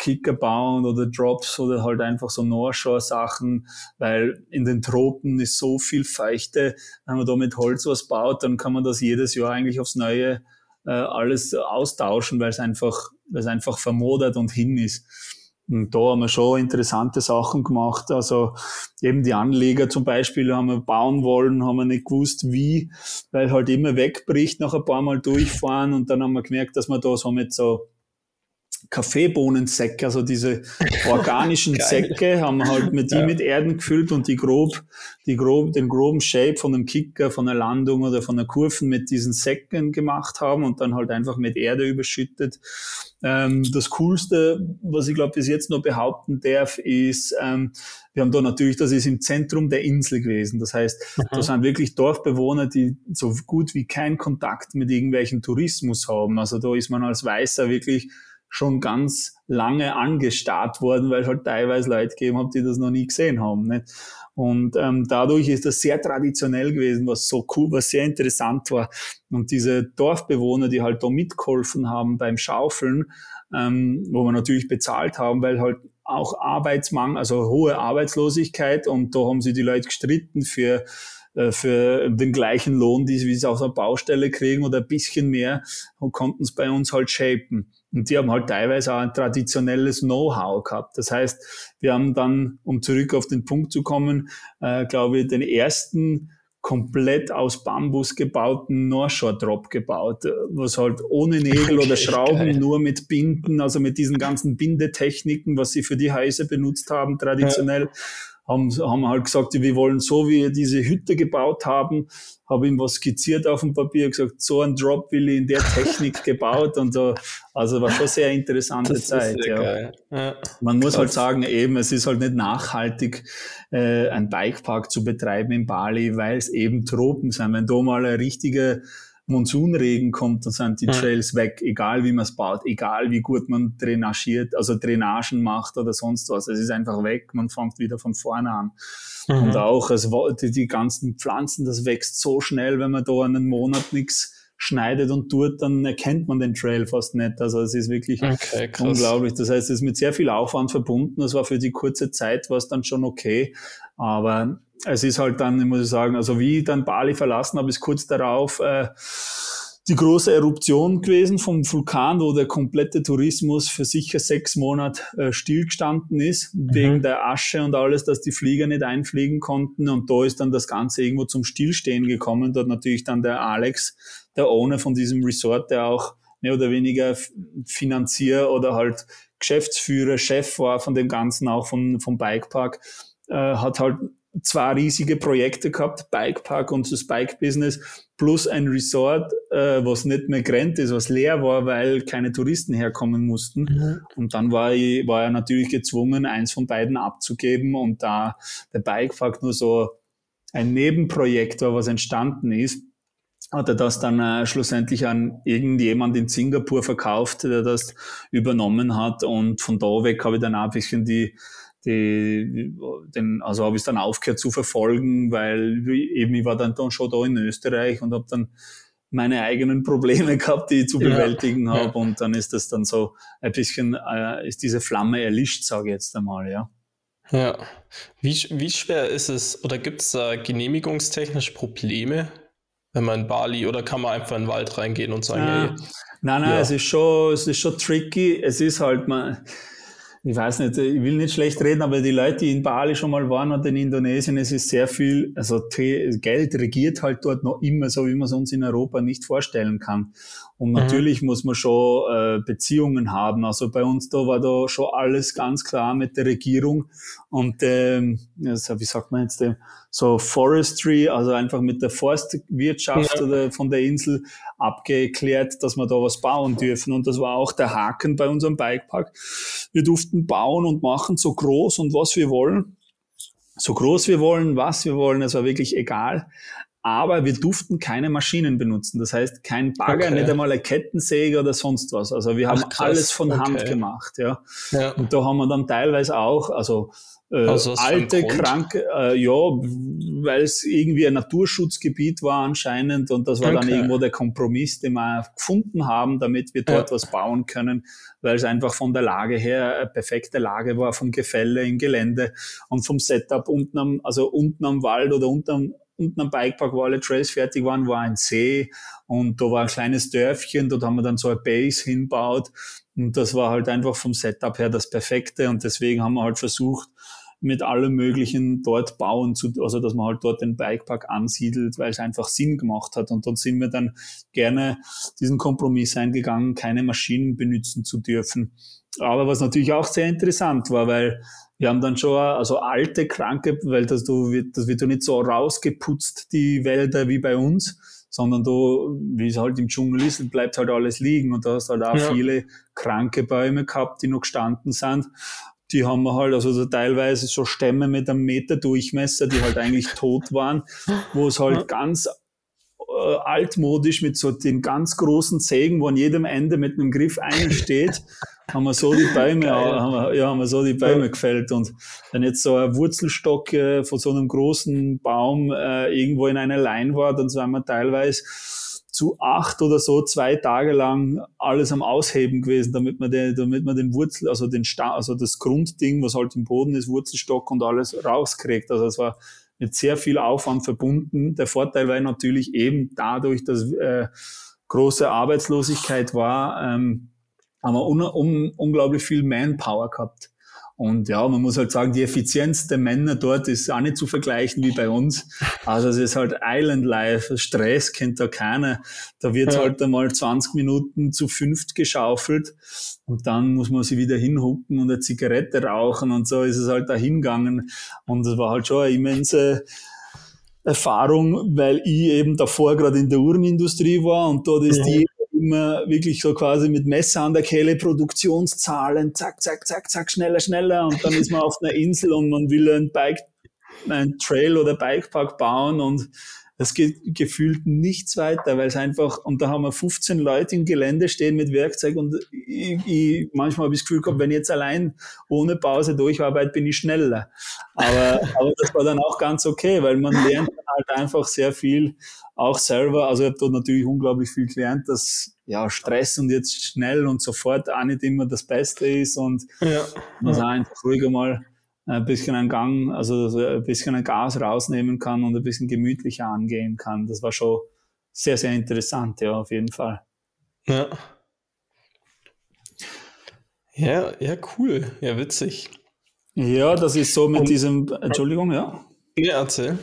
Kicker bauen oder Drops oder halt einfach so Northshore-Sachen, weil in den Tropen ist so viel Feuchte. Wenn man da mit Holz was baut, dann kann man das jedes Jahr eigentlich aufs Neue äh, alles austauschen, weil es einfach, weil es einfach vermodert und hin ist. Und da haben wir schon interessante Sachen gemacht. Also eben die Anleger zum Beispiel haben wir bauen wollen, haben wir nicht gewusst, wie, weil halt immer wegbricht nach ein paar Mal durchfahren und dann haben wir gemerkt, dass wir da so mit so Kaffeebohnensäcke, also diese organischen Säcke, haben wir halt mit die ja. mit Erden gefüllt und die grob, die grob, den groben Shape von einem Kicker, von einer Landung oder von einer Kurven mit diesen Säcken gemacht haben und dann halt einfach mit Erde überschüttet. Ähm, das Coolste, was ich glaube bis jetzt noch behaupten darf, ist, ähm, wir haben da natürlich, das ist im Zentrum der Insel gewesen. Das heißt, mhm. da sind wirklich Dorfbewohner, die so gut wie keinen Kontakt mit irgendwelchen Tourismus haben. Also da ist man als Weißer wirklich schon ganz lange angestarrt worden, weil halt teilweise Leute gegeben haben, die das noch nie gesehen haben. Nicht? Und ähm, dadurch ist das sehr traditionell gewesen, was so cool, was sehr interessant war. Und diese Dorfbewohner, die halt da mitgeholfen haben beim Schaufeln, ähm, wo wir natürlich bezahlt haben, weil halt auch Arbeitsmangel, also hohe Arbeitslosigkeit und da haben sie die Leute gestritten für äh, für den gleichen Lohn, die sie auf der Baustelle kriegen oder ein bisschen mehr und konnten es bei uns halt shapen. Und die haben halt teilweise auch ein traditionelles Know-how gehabt. Das heißt, wir haben dann, um zurück auf den Punkt zu kommen, äh, glaube ich, den ersten komplett aus Bambus gebauten Northshore Drop gebaut, was halt ohne Nägel oder Schrauben, geil. nur mit Binden, also mit diesen ganzen Bindetechniken, was sie für die Häuser benutzt haben, traditionell. Ja haben, haben halt gesagt, wir wollen so, wie wir diese Hütte gebaut haben, habe ihm was skizziert auf dem Papier, gesagt, so ein Drop will ich in der Technik gebaut und so. Also war schon sehr interessante das Zeit. Ja. ja. Man muss halt Krass. halt sagen, eben, es ist halt nicht nachhaltig, äh, ein Bikepark zu betreiben in Bali, weil es eben Tropen sind. Wenn da mal eine richtige Monsunregen kommt, dann sind die Trails weg, egal wie man es baut, egal wie gut man drainagiert, also Drainagen macht oder sonst was. Es ist einfach weg, man fängt wieder von vorne an. Mhm. Und auch es, die, die ganzen Pflanzen, das wächst so schnell, wenn man da einen Monat nichts schneidet und tut, dann erkennt man den Trail fast nicht. Also es ist wirklich okay, unglaublich. Das heißt, es ist mit sehr viel Aufwand verbunden. Das war für die kurze Zeit war es dann schon okay. Aber es ist halt dann, ich muss sagen, also wie ich dann Bali verlassen habe, ist kurz darauf äh, die große Eruption gewesen vom Vulkan, wo der komplette Tourismus für sicher sechs Monate äh, stillgestanden ist, mhm. wegen der Asche und alles, dass die Flieger nicht einfliegen konnten. Und da ist dann das Ganze irgendwo zum Stillstehen gekommen. Dort natürlich dann der Alex, der Owner von diesem Resort, der auch mehr oder weniger Finanzier oder halt Geschäftsführer, Chef war von dem Ganzen, auch vom, vom Bikepark, äh, hat halt zwei riesige Projekte gehabt, Bikepark und das Bike-Business, plus ein Resort, äh, was nicht mehr grenzt ist, was leer war, weil keine Touristen herkommen mussten. Mhm. Und dann war, ich, war er natürlich gezwungen, eins von beiden abzugeben und da der Bikepark nur so ein Nebenprojekt war, was entstanden ist, hat er das dann äh, schlussendlich an irgendjemand in Singapur verkauft, der das übernommen hat. Und von da weg habe ich dann auch ein bisschen die die, den, also habe ich es dann aufgehört zu verfolgen, weil eben ich war dann, dann schon da in Österreich und habe dann meine eigenen Probleme gehabt, die ich zu bewältigen ja, habe. Ja. Und dann ist das dann so ein bisschen, äh, ist diese Flamme erlischt, sage ich jetzt einmal, ja. Ja. Wie, wie schwer ist es oder gibt es da genehmigungstechnisch Probleme, wenn man in Bali oder kann man einfach in den Wald reingehen und sagen, ja. hey, Nein, nein, ja. es ist schon, es ist schon tricky. Es ist halt, man, ich weiß nicht, ich will nicht schlecht reden, aber die Leute, die in Bali schon mal waren und in Indonesien, es ist sehr viel, also Geld regiert halt dort noch immer so, wie man es uns in Europa nicht vorstellen kann. Und natürlich mhm. muss man schon äh, Beziehungen haben. Also bei uns da war da schon alles ganz klar mit der Regierung und ähm, also wie sagt man jetzt, äh, so Forestry, also einfach mit der Forstwirtschaft ja. oder von der Insel abgeklärt, dass wir da was bauen dürfen. Und das war auch der Haken bei unserem Bikepark. Wir durften bauen und machen so groß und was wir wollen. So groß wir wollen, was wir wollen, es war wirklich egal aber wir durften keine Maschinen benutzen. Das heißt, kein Bagger, okay. nicht einmal eine Kettensäge oder sonst was. Also wir haben Ach, alles von okay. Hand gemacht, ja. ja. Und da haben wir dann teilweise auch, also äh, also alte, kranke, äh, ja, weil es irgendwie ein Naturschutzgebiet war anscheinend und das war okay. dann irgendwo der Kompromiss, den wir gefunden haben, damit wir dort ja. was bauen können, weil es einfach von der Lage her eine perfekte Lage war, vom Gefälle im Gelände und vom Setup unten am, also unten am Wald oder unten am, unten am Bikepark, wo alle Trails fertig waren, war ein See und da war ein kleines Dörfchen, dort haben wir dann so eine Base hinbaut und das war halt einfach vom Setup her das Perfekte und deswegen haben wir halt versucht, mit allem Möglichen dort bauen zu, also dass man halt dort den Bikepark ansiedelt, weil es einfach Sinn gemacht hat. Und dort sind wir dann gerne diesen Kompromiss eingegangen, keine Maschinen benutzen zu dürfen. Aber was natürlich auch sehr interessant war, weil wir haben dann schon, also alte, kranke, weil das, du, das wird ja nicht so rausgeputzt, die Wälder wie bei uns, sondern du, wie es halt im Dschungel ist, bleibt halt alles liegen und da hast halt auch ja. viele kranke Bäume gehabt, die noch gestanden sind. Die haben wir halt, also so teilweise so Stämme mit einem Meter Durchmesser, die halt eigentlich tot waren, wo es halt ganz äh, altmodisch mit so den ganz großen Sägen, wo an jedem Ende mit einem Griff einsteht, haben wir so die Bäume, haben wir, ja, haben wir so die Bäume ja. gefällt. Und wenn jetzt so ein Wurzelstock äh, von so einem großen Baum äh, irgendwo in einer Line war, dann sind wir teilweise zu acht oder so zwei Tage lang alles am Ausheben gewesen, damit man den, damit man den Wurzel, also den Sta also das Grundding, was halt im Boden ist, Wurzelstock und alles rauskriegt. Also es war mit sehr viel Aufwand verbunden. Der Vorteil war natürlich eben dadurch, dass äh, große Arbeitslosigkeit war, ähm, haben wir un un unglaublich viel Manpower gehabt. Und ja, man muss halt sagen, die Effizienz der Männer dort ist auch nicht zu vergleichen wie bei uns. Also es ist halt Island Life, Stress kennt da keiner. Da wird ja. halt einmal 20 Minuten zu fünft geschaufelt und dann muss man sich wieder hinhucken und eine Zigarette rauchen und so ist es halt da hingegangen. Und es war halt schon eine immense Erfahrung, weil ich eben davor gerade in der Uhrenindustrie war und dort ist ja. die immer wirklich so quasi mit Messer an der Kehle Produktionszahlen, zack, zack, zack, zack, schneller, schneller. Und dann ist man auf einer Insel und man will ein Bike, ein Trail oder Bikepark bauen und es geht gefühlt nichts weiter, weil es einfach, und da haben wir 15 Leute im Gelände stehen mit Werkzeug und ich, ich, manchmal habe ich das Gefühl gehabt, wenn ich jetzt allein ohne Pause durcharbeite, bin ich schneller. Aber, aber das war dann auch ganz okay, weil man lernt halt einfach sehr viel auch selber. Also ich habe dort natürlich unglaublich viel gelernt, dass ja Stress und jetzt schnell und sofort auch nicht immer das Beste ist und ja. man ja. einfach ruhiger mal ein bisschen einen Gang, also ein bisschen ein Gas rausnehmen kann und ein bisschen gemütlicher angehen kann. Das war schon sehr, sehr interessant, ja, auf jeden Fall. Ja. Ja, ja, cool. Ja, witzig. Ja, das ist so mit und, diesem, Entschuldigung, ja. Ja, erzähl.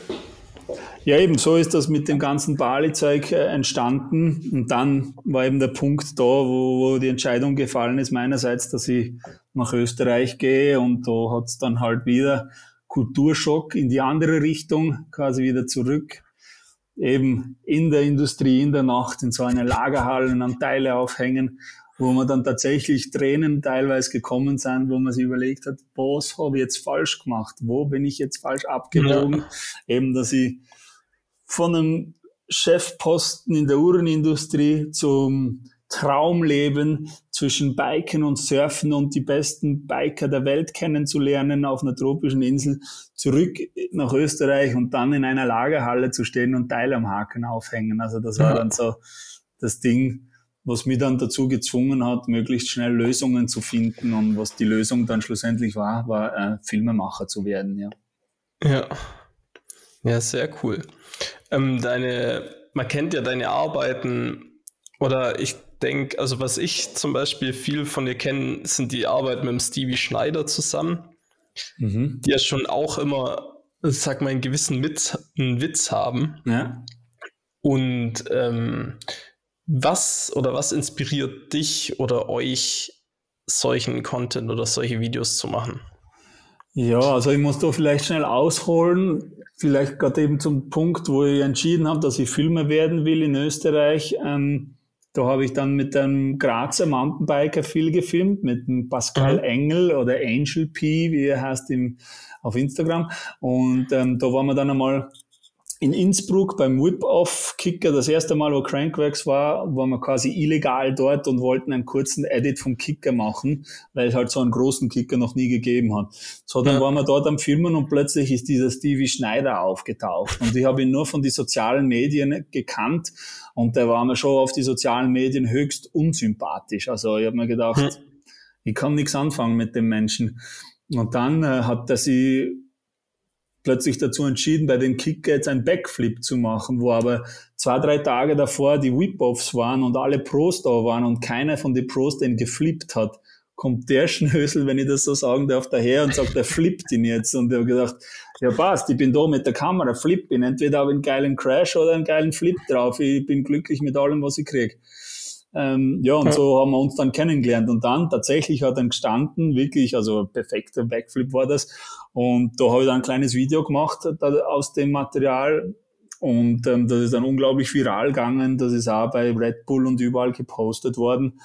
Ja, eben so ist das mit dem ganzen Bali-Zeug äh, entstanden. Und dann war eben der Punkt da, wo, wo die Entscheidung gefallen ist, meinerseits, dass ich nach Österreich gehe. Und da hat es dann halt wieder Kulturschock in die andere Richtung, quasi wieder zurück. Eben in der Industrie, in der Nacht, in so einer Lagerhalle und an Teile aufhängen, wo man dann tatsächlich Tränen teilweise gekommen sind, wo man sich überlegt hat, was habe ich jetzt falsch gemacht? Wo bin ich jetzt falsch abgewogen? Ja. Eben, dass ich von einem Chefposten in der Uhrenindustrie zum Traumleben zwischen Biken und Surfen und die besten Biker der Welt kennenzulernen auf einer tropischen Insel, zurück nach Österreich und dann in einer Lagerhalle zu stehen und Teile am Haken aufhängen. Also das war dann so das Ding, was mich dann dazu gezwungen hat, möglichst schnell Lösungen zu finden und was die Lösung dann schlussendlich war, war äh, Filmemacher zu werden, ja. Ja. Ja, sehr cool. Ähm, deine, man kennt ja deine Arbeiten oder ich denke, also was ich zum Beispiel viel von dir kenne, sind die Arbeit mit dem Stevie Schneider zusammen, mhm. die ja schon auch immer, sag mal, einen gewissen Witz, einen Witz haben. Ja. Und ähm, was oder was inspiriert dich oder euch, solchen Content oder solche Videos zu machen? Ja, also ich muss da vielleicht schnell ausholen. Vielleicht gerade eben zum Punkt, wo ich entschieden habe, dass ich Filmer werden will in Österreich. Ähm, da habe ich dann mit einem Grazer Mountainbiker viel gefilmt, mit dem Pascal mhm. Engel oder Angel P, wie er heißt im, auf Instagram. Und ähm, da waren wir dann einmal in Innsbruck beim Whip-Off-Kicker, das erste Mal, wo Crankworks war, waren wir quasi illegal dort und wollten einen kurzen Edit vom Kicker machen, weil es halt so einen großen Kicker noch nie gegeben hat. So, dann ja. waren wir dort am Filmen und plötzlich ist dieser Stevie Schneider aufgetaucht. Und ich habe ihn nur von den sozialen Medien gekannt und der war mir schon auf die sozialen Medien höchst unsympathisch. Also ich habe mir gedacht, hm. ich kann nichts anfangen mit dem Menschen. Und dann äh, hat er sie plötzlich dazu entschieden, bei den Kicker jetzt ein Backflip zu machen, wo aber zwei, drei Tage davor die Whip-Offs waren und alle Pros da waren und keiner von den Pros den geflippt hat, kommt der Schnösel, wenn ich das so sagen darf, daher und sagt, er flippt ihn jetzt. Und ich habe gedacht, ja passt, ich bin da mit der Kamera, flipp ihn. Entweder habe ich einen geilen Crash oder einen geilen Flip drauf. Ich bin glücklich mit allem, was ich kriege. Ähm, ja, und ja. so haben wir uns dann kennengelernt. Und dann tatsächlich hat dann gestanden, wirklich, also perfekter Backflip war das. Und da habe ich dann ein kleines Video gemacht da, aus dem Material. Und ähm, das ist dann unglaublich viral gegangen. Das ist auch bei Red Bull und überall gepostet worden.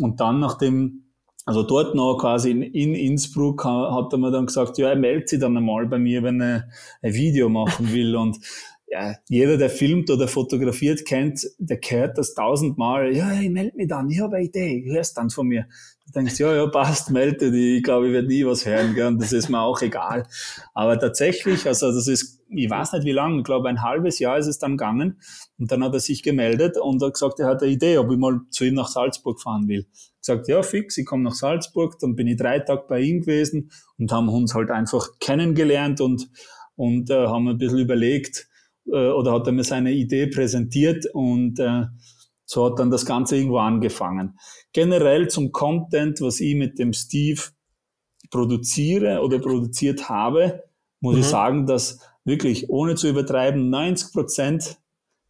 Und dann, nachdem also dort noch quasi in, in Innsbruck hat er mir dann gesagt, ja, er meldet sich dann einmal bei mir, wenn er ein Video machen will. Und ja, jeder, der filmt oder fotografiert, kennt, der gehört das tausendmal. Ja, ich melde mich dann, ich habe eine Idee, hörst dann von mir. Du denkst, ja, ja, passt, melde dich. Ich glaube, ich werde nie was hören, gell? und das ist mir auch egal. Aber tatsächlich, also das ist, ich weiß nicht wie lange, ich glaube ein halbes Jahr ist es dann gegangen. Und dann hat er sich gemeldet und hat gesagt, er hat eine Idee, ob ich mal zu ihm nach Salzburg fahren will. Gesagt, ja, fix, ich komme nach Salzburg. Dann bin ich drei Tage bei ihm gewesen und haben uns halt einfach kennengelernt und, und äh, haben ein bisschen überlegt, äh, oder hat er mir seine Idee präsentiert und äh, so hat dann das Ganze irgendwo angefangen. Generell zum Content, was ich mit dem Steve produziere oder produziert habe, muss mhm. ich sagen, dass wirklich, ohne zu übertreiben, 90 Prozent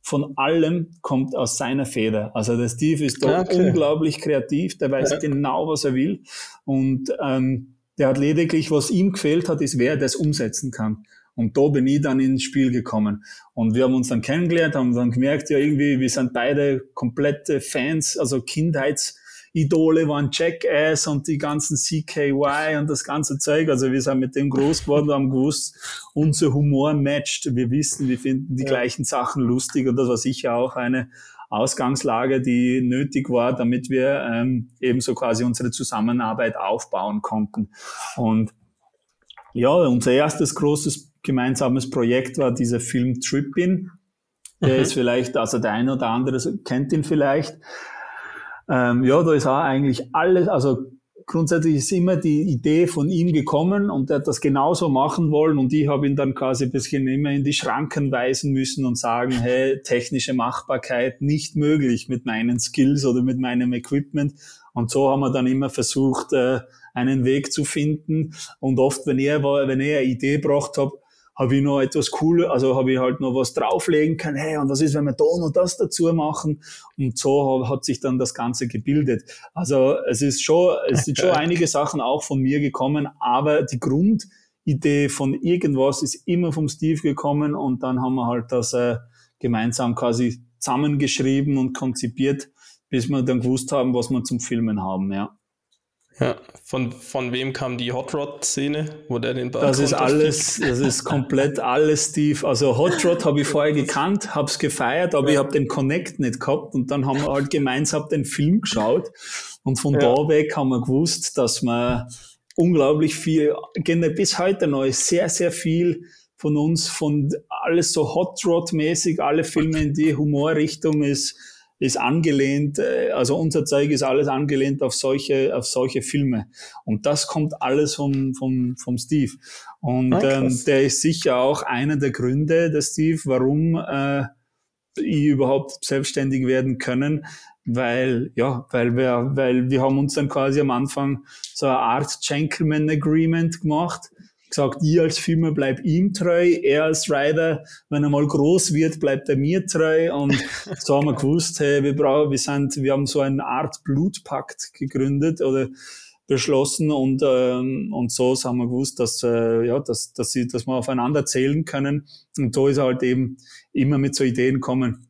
von allem kommt aus seiner Feder. Also der Steve ist da okay. unglaublich kreativ, der weiß ja. genau, was er will. Und ähm, der hat lediglich, was ihm gefehlt hat, ist, wer das umsetzen kann. Und da bin ich dann ins Spiel gekommen. Und wir haben uns dann kennengelernt, haben dann gemerkt, ja, irgendwie, wir sind beide komplette Fans, also Kindheitsidole waren Jackass und die ganzen CKY und das ganze Zeug. Also wir sind mit dem groß geworden, haben gewusst, unser Humor matcht. Wir wissen, wir finden die ja. gleichen Sachen lustig und das war sicher auch eine Ausgangslage, die nötig war, damit wir ähm, eben so quasi unsere Zusammenarbeit aufbauen konnten. Und ja, unser erstes großes gemeinsames Projekt war dieser Film Trippin. Der mhm. ist vielleicht, also der eine oder andere kennt ihn vielleicht. Ähm, ja, da ist auch eigentlich alles, also grundsätzlich ist immer die Idee von ihm gekommen und er hat das genauso machen wollen und ich habe ihn dann quasi ein bisschen immer in die Schranken weisen müssen und sagen, hey, technische Machbarkeit nicht möglich mit meinen Skills oder mit meinem Equipment. Und so haben wir dann immer versucht, äh, einen Weg zu finden. Und oft, wenn er, wenn er eine Idee gebracht hat, habe ich noch etwas cool, also habe ich halt noch was drauflegen können, hey, und was ist, wenn wir da noch das dazu machen? Und so hat sich dann das Ganze gebildet. Also es ist schon, es sind schon einige Sachen auch von mir gekommen, aber die Grundidee von irgendwas ist immer vom Steve gekommen und dann haben wir halt das äh, gemeinsam quasi zusammengeschrieben und konzipiert, bis wir dann gewusst haben, was wir zum Filmen haben, ja. Ja, von, von wem kam die Hot Rod-Szene, wo der den Ball Das ist alles, das ist komplett alles Steve. Also Hot Rod habe ich vorher gekannt, habe es gefeiert, aber ja. ich habe den Connect nicht gehabt und dann haben wir halt gemeinsam den Film geschaut und von ja. da weg haben wir gewusst, dass wir unglaublich viel, bis heute noch sehr, sehr viel von uns, von alles so Hot Rod-mäßig, alle Filme in die Humorrichtung ist, ist angelehnt, äh, also unser Zeug ist alles angelehnt auf solche, auf solche Filme. Und das kommt alles vom, vom, vom Steve. Und ah, ähm, der ist sicher auch einer der Gründe, der Steve, warum äh, ich überhaupt selbstständig werden können, weil, ja, weil wir, weil wir haben uns dann quasi am Anfang so eine Art Gentleman Agreement gemacht, gesagt, ich als Firma bleib ihm treu, er als Rider, wenn er mal groß wird, bleibt er mir treu und so haben wir gewusst, hey, wir brauchen, wir sind, wir haben so eine Art Blutpakt gegründet oder beschlossen und, ähm, und so haben wir gewusst, dass, äh, ja, dass, dass, sie, dass wir aufeinander zählen können und so ist er halt eben immer mit so Ideen kommen.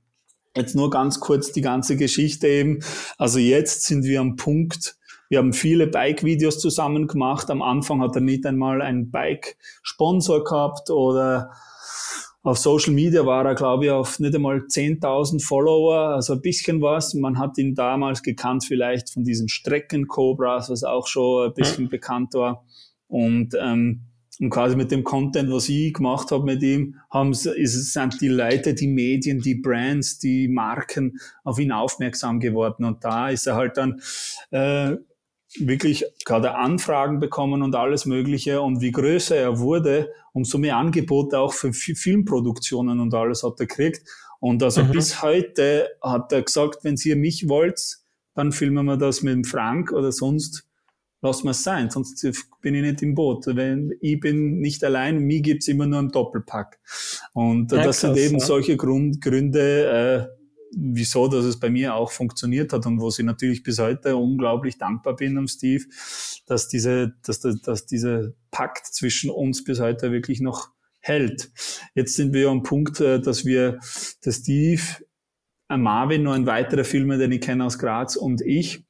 Jetzt nur ganz kurz die ganze Geschichte eben. Also jetzt sind wir am Punkt, wir haben viele Bike-Videos zusammen gemacht. Am Anfang hat er nicht einmal einen Bike-Sponsor gehabt oder auf Social Media war er, glaube ich, auf nicht einmal 10.000 Follower, also ein bisschen was. Man hat ihn damals gekannt vielleicht von diesen Strecken-Cobras, was auch schon ein bisschen bekannt war. Und, ähm, und quasi mit dem Content, was ich gemacht habe mit ihm, haben, ist, sind die Leute, die Medien, die Brands, die Marken auf ihn aufmerksam geworden. Und da ist er halt dann äh, wirklich gerade Anfragen bekommen und alles Mögliche. Und wie größer er wurde, umso mehr Angebote auch für Filmproduktionen und alles hat er gekriegt. Und also mhm. bis heute hat er gesagt, wenn ihr mich wollt, dann filmen wir das mit dem Frank oder sonst lassen wir es sein, sonst bin ich nicht im Boot. Wenn ich bin nicht allein, mir gibt's immer nur einen Doppelpack. Und ja, das krass, sind eben ja. solche Grund, Gründe, äh, wieso, dass es bei mir auch funktioniert hat und wo ich natürlich bis heute unglaublich dankbar bin am Steve, dass diese, dass, dass dieser Pakt zwischen uns bis heute wirklich noch hält. Jetzt sind wir am Punkt, äh, dass wir, der Steve, ein Marvin, nur ein weiterer Filmer, den ich kenne aus Graz und ich,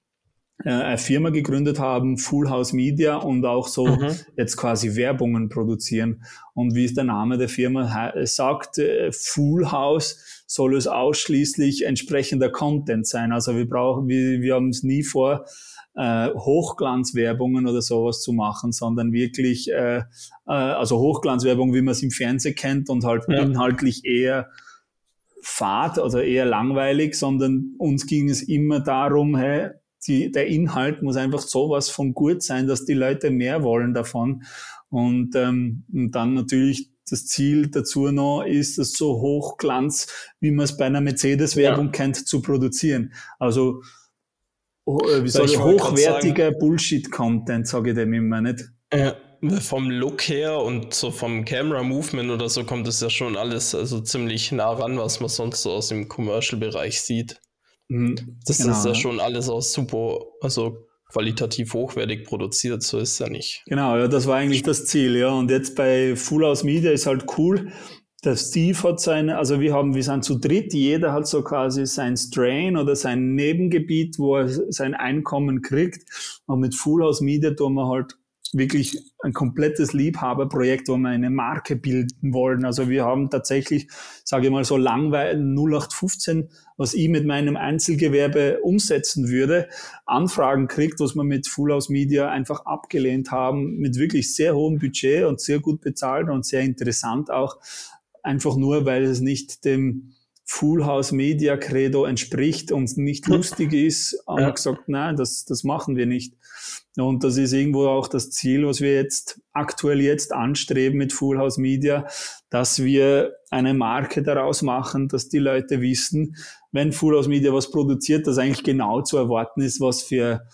äh, eine Firma gegründet haben, Full House Media und auch so mhm. jetzt quasi Werbungen produzieren. Und wie es der Name der Firma sagt, äh, Full House soll es ausschließlich entsprechender Content sein. Also wir brauchen, wir, wir haben es nie vor, äh, Hochglanzwerbungen oder sowas zu machen, sondern wirklich, äh, äh, also Hochglanzwerbung, wie man es im Fernsehen kennt und halt ja. inhaltlich eher fad oder eher langweilig, sondern uns ging es immer darum, hey, die, der Inhalt muss einfach sowas von gut sein, dass die Leute mehr wollen davon. Und, ähm, und dann natürlich das Ziel dazu noch ist, das so Hochglanz, wie man es bei einer Mercedes-Werbung ja. kennt, zu produzieren. Also äh, wie soll ich hochwertiger Bullshit-Content, sage ich dem immer nicht. Ja, vom Look her und so vom Camera-Movement oder so kommt es ja schon alles also ziemlich nah ran, was man sonst so aus dem Commercial-Bereich sieht. Mhm, das genau, ist ja, ja schon alles aus super, also qualitativ hochwertig produziert, so ist es ja nicht. Genau, ja, das war eigentlich das Ziel, ja. Und jetzt bei Full House Media ist halt cool, der Steve hat seine, also wir haben, wir sind zu dritt, jeder hat so quasi sein Strain oder sein Nebengebiet, wo er sein Einkommen kriegt. Und mit Full House Media tun wir halt wirklich ein komplettes Liebhaberprojekt, wo wir eine Marke bilden wollen. Also wir haben tatsächlich, sage ich mal so langweilig 0815, was ich mit meinem Einzelgewerbe umsetzen würde, Anfragen kriegt, was wir mit Full House Media einfach abgelehnt haben, mit wirklich sehr hohem Budget und sehr gut bezahlt und sehr interessant auch, einfach nur, weil es nicht dem Full House Media Credo entspricht und nicht lustig ist, haben wir gesagt, nein, das, das machen wir nicht. Und das ist irgendwo auch das Ziel, was wir jetzt aktuell jetzt anstreben mit Full House Media, dass wir eine Marke daraus machen, dass die Leute wissen, wenn Full House Media was produziert, dass eigentlich genau zu erwarten ist, was für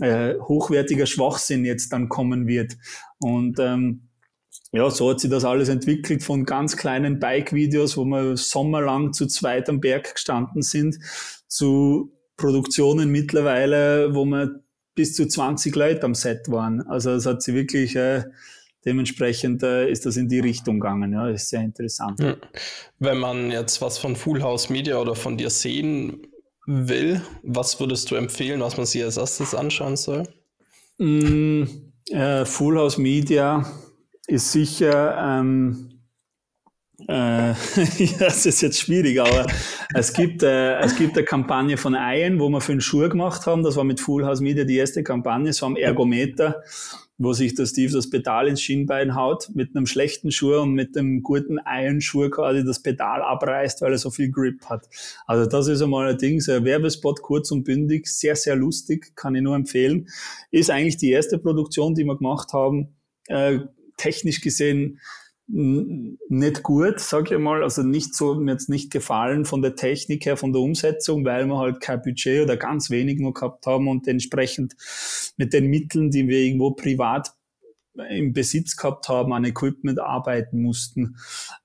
äh, hochwertiger Schwachsinn jetzt dann kommen wird. Und ähm, ja, so hat sich das alles entwickelt von ganz kleinen Bike-Videos, wo wir sommerlang zu zweit am Berg gestanden sind, zu Produktionen mittlerweile, wo wir bis zu 20 Leute am Set waren. Also es hat sie wirklich, äh, dementsprechend äh, ist das in die Richtung gegangen. Ja, ist sehr interessant. Wenn man jetzt was von Full House Media oder von dir sehen will, was würdest du empfehlen, was man sich als erstes anschauen soll? Mm, äh, Full House Media ist sicher ähm, äh, ja, das ist jetzt schwierig, aber es gibt, äh, es gibt eine Kampagne von Ian, wo wir für einen Schuh gemacht haben. Das war mit Full House Media die erste Kampagne, so am Ergometer, wo sich der Steve das Pedal ins Schienbein haut, mit einem schlechten Schuh und mit einem guten Iron-Schuh quasi das Pedal abreißt, weil er so viel Grip hat. Also das ist einmal ein Ding, so ein Werbespot, kurz und bündig, sehr, sehr lustig, kann ich nur empfehlen. Ist eigentlich die erste Produktion, die wir gemacht haben, äh, technisch gesehen nicht gut, sag ich mal. Also nicht so, mir jetzt nicht gefallen von der Technik her, von der Umsetzung, weil wir halt kein Budget oder ganz wenig nur gehabt haben und entsprechend mit den Mitteln, die wir irgendwo privat im Besitz gehabt haben, an Equipment arbeiten mussten.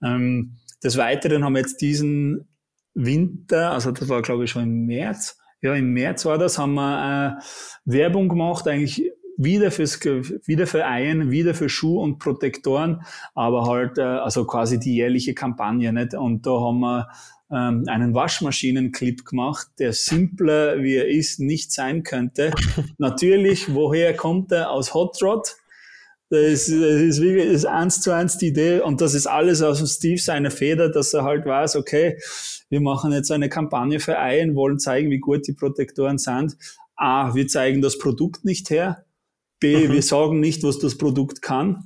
Ähm, des Weiteren haben wir jetzt diesen Winter, also das war glaube ich schon im März, ja im März war das, haben wir äh, Werbung gemacht, eigentlich wieder fürs wieder für Eien, wieder für Schuh und Protektoren, aber halt äh, also quasi die jährliche Kampagne nicht und da haben wir ähm, einen Waschmaschinenclip gemacht, der simpler wie er ist nicht sein könnte. Natürlich, woher kommt er aus Hot Rod? Das ist, das ist wirklich das ist eins zu eins die Idee und das ist alles aus dem Steve seiner Feder, dass er halt weiß, okay, wir machen jetzt eine Kampagne für Eien, wollen zeigen, wie gut die Protektoren sind. A, wir zeigen das Produkt nicht her. B, mhm. wir sagen nicht, was das Produkt kann.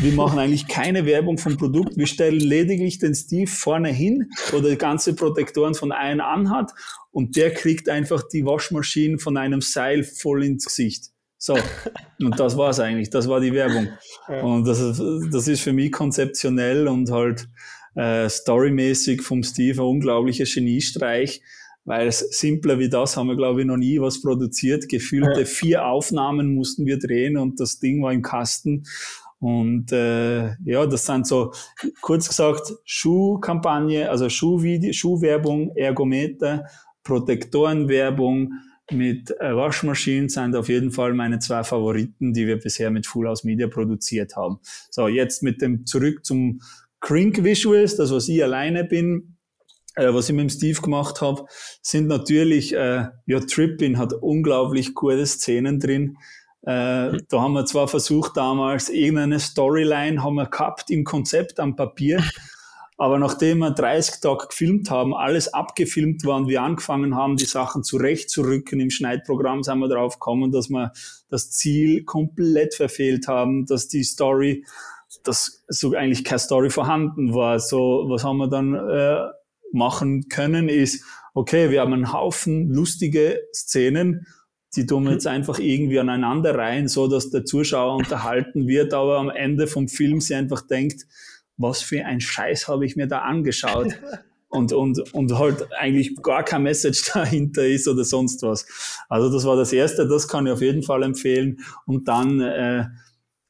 Wir machen eigentlich keine Werbung vom Produkt. Wir stellen lediglich den Steve vorne hin, wo der ganze Protektoren von einem anhat und der kriegt einfach die Waschmaschine von einem Seil voll ins Gesicht. So, und das war's eigentlich. Das war die Werbung. Und das ist, das ist für mich konzeptionell und halt äh, storymäßig vom Steve ein unglaublicher Geniestreich, weil es simpler wie das haben wir, glaube ich, noch nie was produziert. Gefühlte ja. vier Aufnahmen mussten wir drehen und das Ding war im Kasten. Und äh, ja, das sind so, kurz gesagt, Schuhkampagne, also Schuhvideo, Schuhwerbung, Ergometer, Protektorenwerbung mit äh, Waschmaschinen sind auf jeden Fall meine zwei Favoriten, die wir bisher mit Full House Media produziert haben. So, jetzt mit dem zurück zum Crink Visuals, das was ich alleine bin, äh, was ich mit dem Steve gemacht habe, sind natürlich, äh, ja, Trippin hat unglaublich gute Szenen drin. Äh, da haben wir zwar versucht damals, irgendeine Storyline haben wir gehabt im Konzept am Papier, aber nachdem wir 30 Tage gefilmt haben, alles abgefilmt war und wir angefangen haben, die Sachen zurechtzurücken im Schneidprogramm, sind wir drauf gekommen, dass wir das Ziel komplett verfehlt haben, dass die Story, dass so eigentlich keine Story vorhanden war. So, was haben wir dann äh, machen können, ist, okay, wir haben einen Haufen lustige Szenen, die tun wir jetzt einfach irgendwie aneinander rein, so dass der Zuschauer unterhalten wird, aber am Ende vom Film sie einfach denkt, was für ein Scheiß habe ich mir da angeschaut. und, und, und halt eigentlich gar kein Message dahinter ist oder sonst was. Also das war das Erste, das kann ich auf jeden Fall empfehlen. Und dann äh,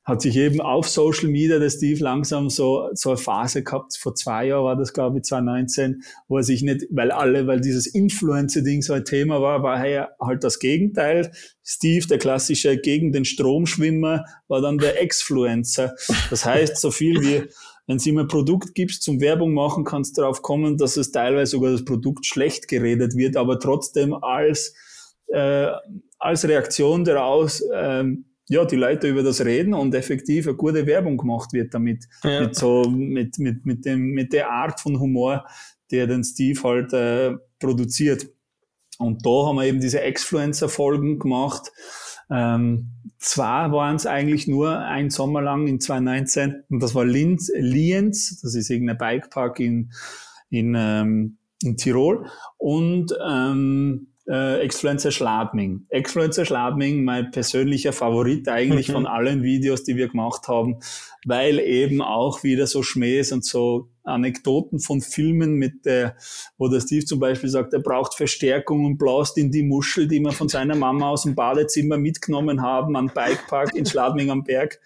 hat sich eben auf Social Media der Steve langsam so, so eine Phase gehabt, vor zwei Jahren war das, glaube ich, 2019, wo er sich nicht, weil alle, weil dieses Influencer-Ding so ein Thema war, war er halt das Gegenteil. Steve, der klassische gegen den Stromschwimmer, war dann der Exfluencer. Das heißt, so viel wie wenn du ihm ein Produkt gibst zum Werbung machen, kannst du darauf kommen, dass es teilweise sogar das Produkt schlecht geredet wird, aber trotzdem als, äh, als Reaktion daraus, ähm, ja, die Leute über das reden und effektiv eine gute Werbung gemacht wird damit. Ja. Mit so, mit, mit, mit dem, mit der Art von Humor, der den Steve halt äh, produziert. Und da haben wir eben diese Exfluencer-Folgen gemacht, ähm, zwar waren es eigentlich nur ein Sommer lang in 2019 und das war Linz, Lienz, das ist irgendein Bikepark in, in, ähm, in Tirol und ähm, äh, Exfluencer Schladming. Exfluencer Schladming, mein persönlicher Favorit eigentlich mhm. von allen Videos, die wir gemacht haben, weil eben auch wieder so Schmähs und so Anekdoten von Filmen mit der, wo der Steve zum Beispiel sagt, er braucht Verstärkung und blast in die Muschel, die wir von seiner Mama aus dem Badezimmer mitgenommen haben, am Bikepark in Schladming am Berg,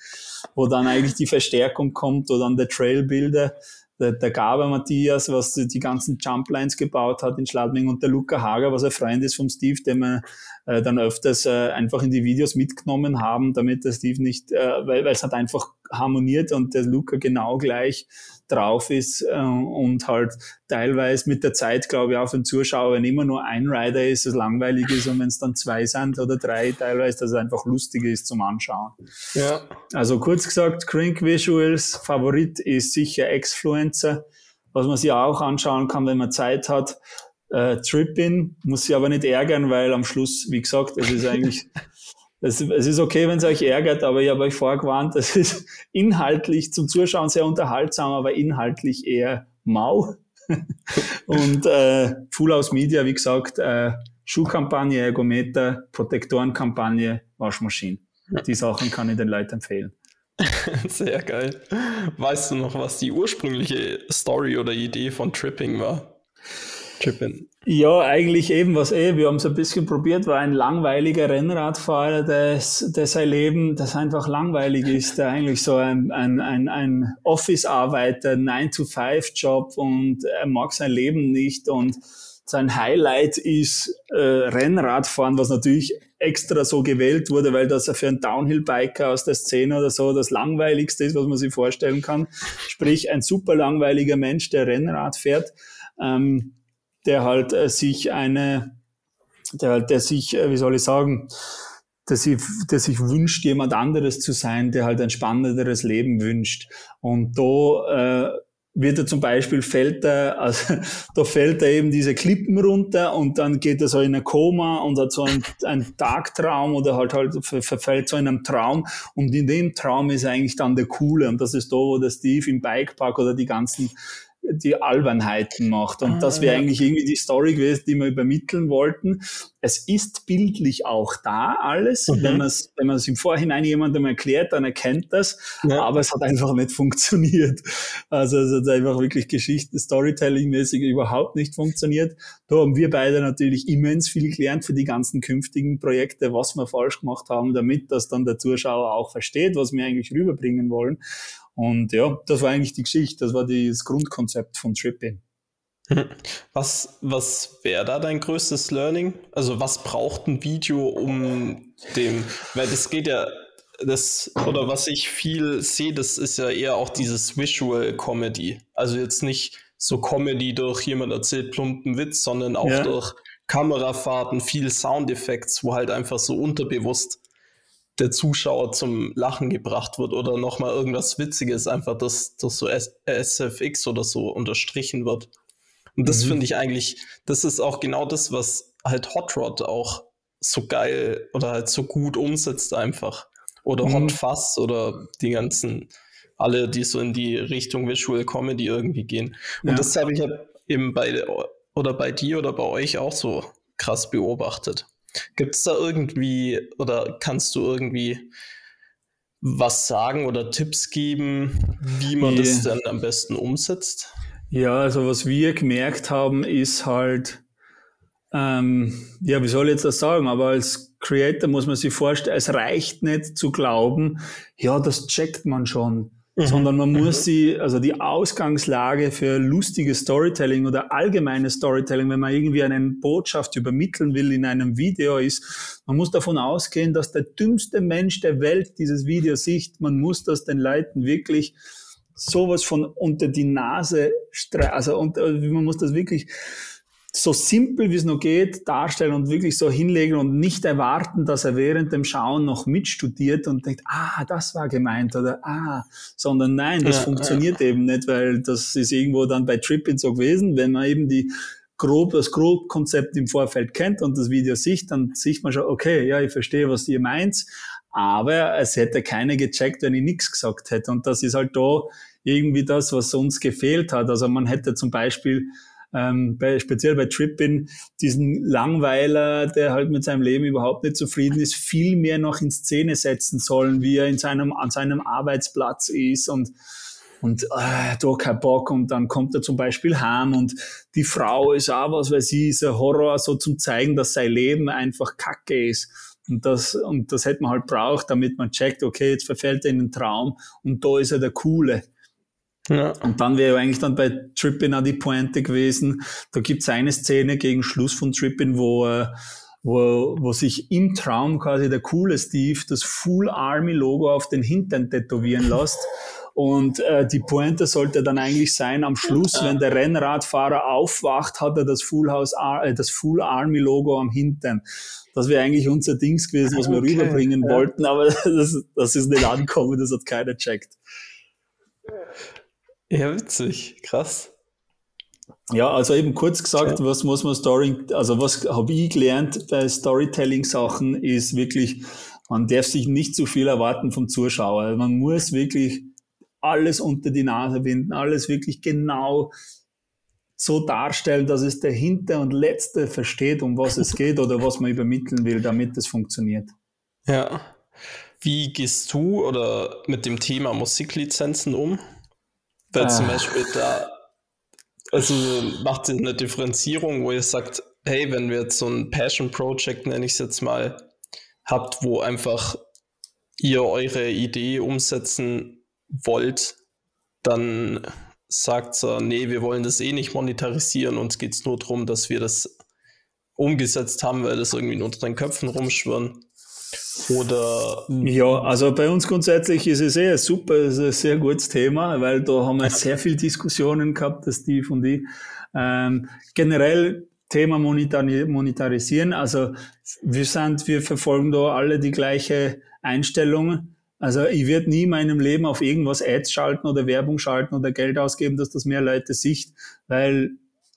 wo dann eigentlich die Verstärkung kommt oder an der Trailbilder der, der Gaber Matthias, was die ganzen Jumplines gebaut hat in Schladming und der Luca Hager, was ein Freund ist vom Steve, den wir äh, dann öfters äh, einfach in die Videos mitgenommen haben, damit der Steve nicht, äh, weil es hat einfach harmoniert und der Luca genau gleich drauf ist äh, und halt teilweise mit der Zeit, glaube ich, auch für den Zuschauer, wenn immer nur ein Rider ist, es langweilig ist und wenn es dann zwei sind oder drei teilweise, dass es einfach lustig ist zum Anschauen. Ja. Also kurz gesagt, Crink Visuals, Favorit ist sicher Exfluencer, was man sich auch anschauen kann, wenn man Zeit hat. Äh, Trippin muss sich aber nicht ärgern, weil am Schluss, wie gesagt, es ist eigentlich es, es ist okay, wenn es euch ärgert, aber ich habe euch vorgewarnt, es ist inhaltlich zum Zuschauen sehr unterhaltsam, aber inhaltlich eher mau. und äh, Full House Media, wie gesagt, äh, Schuhkampagne, Ergometer, Protektorenkampagne, Waschmaschine. Die Sachen kann ich den Leuten empfehlen. Sehr geil. Weißt du noch, was die ursprüngliche Story oder Idee von Tripping war? Tripping. Ja, eigentlich eben, was eh, wir haben es ein bisschen probiert, war ein langweiliger Rennradfahrer, der, der sein Leben, das einfach langweilig ist, der eigentlich so ein, ein, ein, ein Office-Arbeiter, 9-to-5-Job und er mag sein Leben nicht und sein Highlight ist äh, Rennradfahren, was natürlich extra so gewählt wurde, weil das für einen Downhill-Biker aus der Szene oder so das langweiligste ist, was man sich vorstellen kann. Sprich, ein super langweiliger Mensch, der Rennrad fährt, ähm, der halt äh, sich eine, der, der sich, äh, wie soll ich sagen, der sich, der sich wünscht, jemand anderes zu sein, der halt ein spannenderes Leben wünscht. Und da äh, wird er zum Beispiel, fällt er, also, da fällt er eben diese Klippen runter und dann geht er so in ein Koma und hat so einen, einen Tagtraum oder halt halt verfällt so in einem Traum und in dem Traum ist eigentlich dann der Coole und das ist da, wo der Steve im Bikepark oder die ganzen die Albernheiten macht. Und ah, das wäre ja. eigentlich irgendwie die Story gewesen, die wir übermitteln wollten. Es ist bildlich auch da alles. Mhm. Wenn man es wenn man's im Vorhinein jemandem erklärt, dann erkennt das. Ja. Aber es hat einfach nicht funktioniert. Also es hat einfach wirklich Geschichten, Storytelling-mäßig überhaupt nicht funktioniert. Da haben wir beide natürlich immens viel gelernt für die ganzen künftigen Projekte, was wir falsch gemacht haben, damit das dann der Zuschauer auch versteht, was wir eigentlich rüberbringen wollen. Und ja, das war eigentlich die Geschichte, das war das Grundkonzept von Trippin. Was, was wäre da dein größtes Learning? Also was braucht ein Video, um dem, weil das geht ja, das, oder was ich viel sehe, das ist ja eher auch dieses Visual Comedy. Also jetzt nicht so Comedy durch jemand erzählt plumpen Witz, sondern auch ja. durch Kamerafahrten, viel Soundeffekte, wo halt einfach so unterbewusst der Zuschauer zum Lachen gebracht wird oder nochmal irgendwas Witziges, einfach dass das so SFX oder so unterstrichen wird. Und das mhm. finde ich eigentlich, das ist auch genau das, was halt Hot Rod auch so geil oder halt so gut umsetzt einfach. Oder mhm. Hot Fuzz oder die ganzen, alle, die so in die Richtung Visual Comedy irgendwie gehen. Und ja. das habe ich halt eben bei, oder bei dir oder bei euch auch so krass beobachtet. Gibt es da irgendwie oder kannst du irgendwie was sagen oder Tipps geben, wie man yeah. das dann am besten umsetzt? Ja, also was wir gemerkt haben, ist halt, ähm, ja, wie soll ich jetzt das sagen, aber als Creator muss man sich vorstellen, es reicht nicht zu glauben, ja, das checkt man schon. Mhm. sondern man muss sie, also die Ausgangslage für lustiges Storytelling oder allgemeines Storytelling, wenn man irgendwie eine Botschaft übermitteln will in einem Video ist, man muss davon ausgehen, dass der dümmste Mensch der Welt dieses Video sieht. Man muss das den Leuten wirklich sowas von unter die Nase streichen, also unter, man muss das wirklich so simpel wie es noch geht darstellen und wirklich so hinlegen und nicht erwarten, dass er während dem Schauen noch mitstudiert und denkt, ah, das war gemeint oder ah, sondern nein, das ja, funktioniert ja. eben nicht, weil das ist irgendwo dann bei Trippin so gewesen, wenn man eben die grob, das Grobkonzept im Vorfeld kennt und das Video sieht, dann sieht man schon, okay, ja, ich verstehe, was ihr meint, aber es hätte keiner gecheckt, wenn ich nichts gesagt hätte und das ist halt da irgendwie das, was uns gefehlt hat. Also man hätte zum Beispiel ähm, bei, speziell bei Trippin, diesen Langweiler, der halt mit seinem Leben überhaupt nicht zufrieden ist, viel mehr noch in Szene setzen sollen, wie er in seinem, an seinem Arbeitsplatz ist und und äh, da kein Bock und dann kommt er zum Beispiel heim und die Frau ist auch was, weil sie ist ein Horror, so zum zeigen, dass sein Leben einfach Kacke ist. Und das, und das hätte man halt braucht, damit man checkt, okay, jetzt verfällt er in den Traum und da ist er der Coole. Ja. Und dann wäre eigentlich dann bei Trippin auch die Pointe gewesen. Da gibt es eine Szene gegen Schluss von Trippin, wo, äh, wo, wo sich im Traum quasi der coole Steve das Full Army Logo auf den Hintern tätowieren lässt. Und äh, die Pointe sollte dann eigentlich sein, am Schluss, wenn der Rennradfahrer aufwacht, hat er das Full, House, äh, das Full Army Logo am Hintern. Das wäre eigentlich unser Dings gewesen, was wir okay, rüberbringen ja. wollten, aber das, das ist nicht angekommen, das hat keiner checkt. Ja, witzig, krass. Ja, also eben kurz gesagt, was muss man Story, also was habe ich gelernt bei Storytelling-Sachen ist wirklich, man darf sich nicht zu viel erwarten vom Zuschauer. Man muss wirklich alles unter die Nase binden, alles wirklich genau so darstellen, dass es der Hinter und Letzte versteht, um was es geht oder was man übermitteln will, damit es funktioniert. Ja. wie gehst du oder mit dem Thema Musiklizenzen um? Weil ah. zum Beispiel da, also macht ihr eine Differenzierung, wo ihr sagt, hey, wenn wir jetzt so ein Passion Project, nenne ich es jetzt mal, habt, wo einfach ihr eure Idee umsetzen wollt, dann sagt so, nee, wir wollen das eh nicht monetarisieren, uns geht es nur darum, dass wir das umgesetzt haben, weil das irgendwie in unseren Köpfen rumschwirren. Oder ja, also bei uns grundsätzlich ist es eh super, es ist ein sehr gutes Thema, weil da haben wir sehr viel Diskussionen gehabt, das Steve und ich. Ähm, generell Thema Monetarisieren, also wir sind, wir verfolgen da alle die gleiche Einstellung. Also ich werde nie in meinem Leben auf irgendwas Ads schalten oder Werbung schalten oder Geld ausgeben, dass das mehr Leute sieht, weil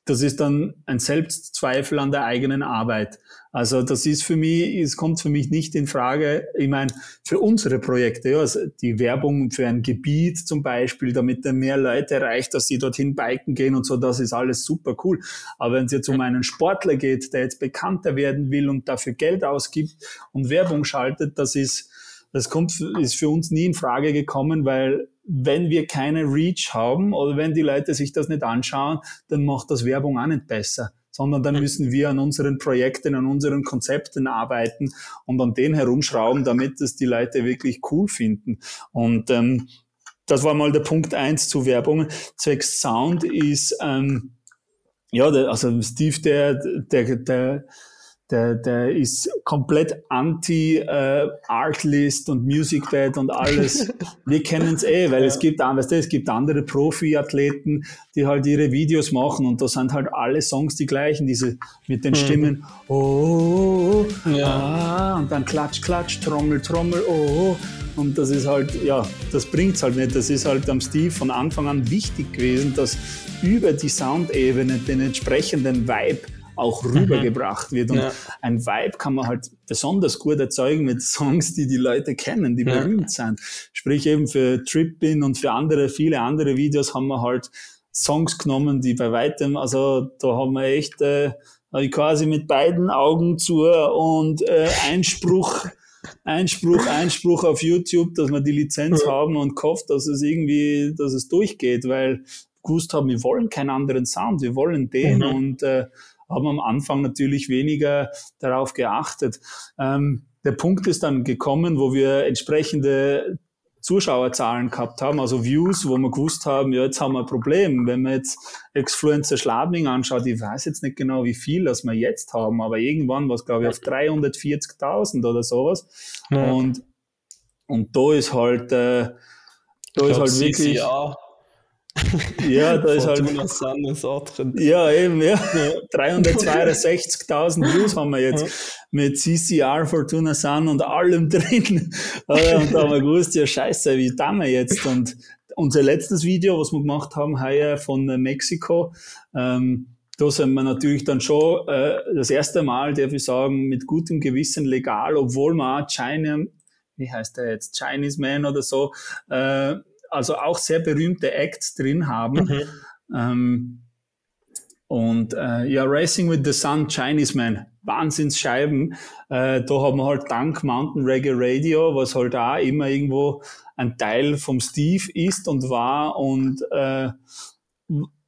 das ist dann ein Selbstzweifel an der eigenen Arbeit. Also das ist für mich, es kommt für mich nicht in Frage. Ich meine, für unsere Projekte, ja, also die Werbung für ein Gebiet zum Beispiel, damit er mehr Leute erreicht, dass sie dorthin biken gehen und so, das ist alles super cool. Aber wenn es jetzt um einen Sportler geht, der jetzt bekannter werden will und dafür Geld ausgibt und Werbung schaltet, das ist das kommt, ist für uns nie in Frage gekommen, weil wenn wir keine Reach haben oder wenn die Leute sich das nicht anschauen, dann macht das Werbung auch nicht besser sondern dann müssen wir an unseren Projekten, an unseren Konzepten arbeiten und an denen herumschrauben, damit es die Leute wirklich cool finden. Und ähm, das war mal der Punkt eins zu Werbung. Zwecks Sound ist, ähm, ja, der, also Steve, der, der, der der, der ist komplett anti äh, Artlist und Musicbed und alles. Wir kennen es eh, weil ja. es gibt, weißt du, es gibt andere Profi-Athleten, die halt ihre Videos machen und da sind halt alle Songs die gleichen, diese mit den mhm. Stimmen, oh, oh, oh ja. ah, und dann Klatsch, Klatsch, Trommel, Trommel, oh, oh. Und das ist halt, ja, das bringt's halt nicht. Das ist halt am Steve von Anfang an wichtig gewesen, dass über die Soundebene den entsprechenden Vibe auch rübergebracht wird. Und ja. ein Vibe kann man halt besonders gut erzeugen mit Songs, die die Leute kennen, die ja. berühmt sind. Sprich eben für Trippin und für andere, viele andere Videos haben wir halt Songs genommen, die bei weitem, also da haben wir echt äh, quasi mit beiden Augen zu und äh, Einspruch Einspruch, Einspruch auf YouTube, dass wir die Lizenz haben und gehofft, dass es irgendwie, dass es durchgeht, weil gewusst haben, wir wollen keinen anderen Sound, wir wollen den mhm. und äh, haben am Anfang natürlich weniger darauf geachtet. Ähm, der Punkt ist dann gekommen, wo wir entsprechende Zuschauerzahlen gehabt haben, also Views, wo wir gewusst haben, ja, jetzt haben wir ein Problem. Wenn man jetzt Exfluencer Schladming anschaut, ich weiß jetzt nicht genau, wie viel das wir jetzt haben, aber irgendwann war es, glaube ich, auf 340.000 oder sowas. Ja. Und, und da ist halt, äh, da ist halt wirklich. CCA ja, da ist halt. Ist auch drin. Ja, eben, ja. 362.000 Views haben wir jetzt mit CCR, Fortuna Sun und allem drin. Und da haben wir gewusst, ja, scheiße, wie tun wir jetzt? Und unser letztes Video, was wir gemacht haben, heuer von Mexiko, ähm, da sind wir natürlich dann schon äh, das erste Mal, darf ich sagen, mit gutem Gewissen legal, obwohl wir auch China, wie heißt der jetzt, Chinese Man oder so, äh, also auch sehr berühmte Acts drin haben. Mhm. Ähm, und äh, ja, Racing with the Sun, Chinese Man, Wahnsinnsscheiben. Äh, da haben wir halt dank Mountain Reggae Radio, was halt auch immer irgendwo ein Teil vom Steve ist und war und äh,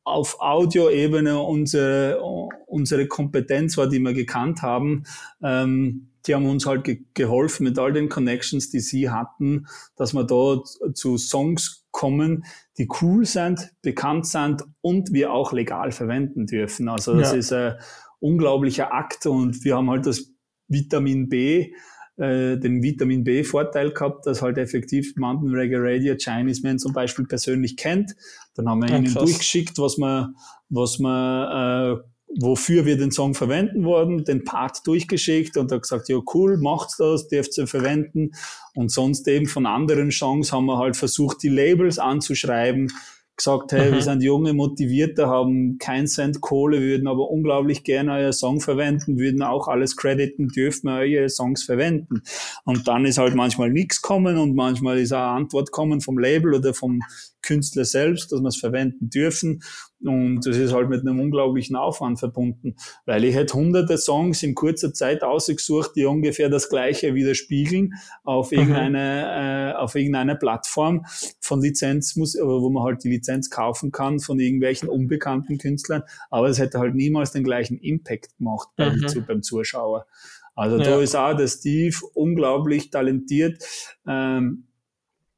auf Audioebene unsere, unsere Kompetenz war, die wir gekannt haben. Ähm, die haben uns halt ge geholfen mit all den Connections, die sie hatten, dass wir da zu Songs kommen, die cool sind, bekannt sind und wir auch legal verwenden dürfen. Also das ja. ist ein unglaublicher Akt und wir haben halt das Vitamin B, äh, den Vitamin B Vorteil gehabt, dass halt effektiv Mountain Reggae Radio Chinese Man zum Beispiel persönlich kennt. Dann haben wir ja, ihnen krass. durchgeschickt, was man, was man äh, wofür wir den Song verwenden wollen, den Part durchgeschickt und hat gesagt, ja cool, macht's das, dürft ihr verwenden. Und sonst eben von anderen Songs haben wir halt versucht, die Labels anzuschreiben, gesagt, hey, mhm. wir sind junge, motivierte, haben kein Cent Kohle, würden aber unglaublich gerne euer Song verwenden, würden auch alles crediten, dürfen wir eure Songs verwenden. Und dann ist halt manchmal nichts kommen und manchmal ist auch eine Antwort kommen vom Label oder vom Künstler selbst, dass wir es verwenden dürfen. Und das ist halt mit einem unglaublichen Aufwand verbunden, weil ich hätte hunderte Songs in kurzer Zeit ausgesucht, die ungefähr das Gleiche widerspiegeln auf mhm. irgendeine, äh, auf irgendeine Plattform von Lizenz, muss, wo man halt die Lizenz kaufen kann von irgendwelchen unbekannten Künstlern. Aber es hätte halt niemals den gleichen Impact gemacht beim, mhm. beim Zuschauer. Also ja. da ist auch der Steve unglaublich talentiert. Ähm,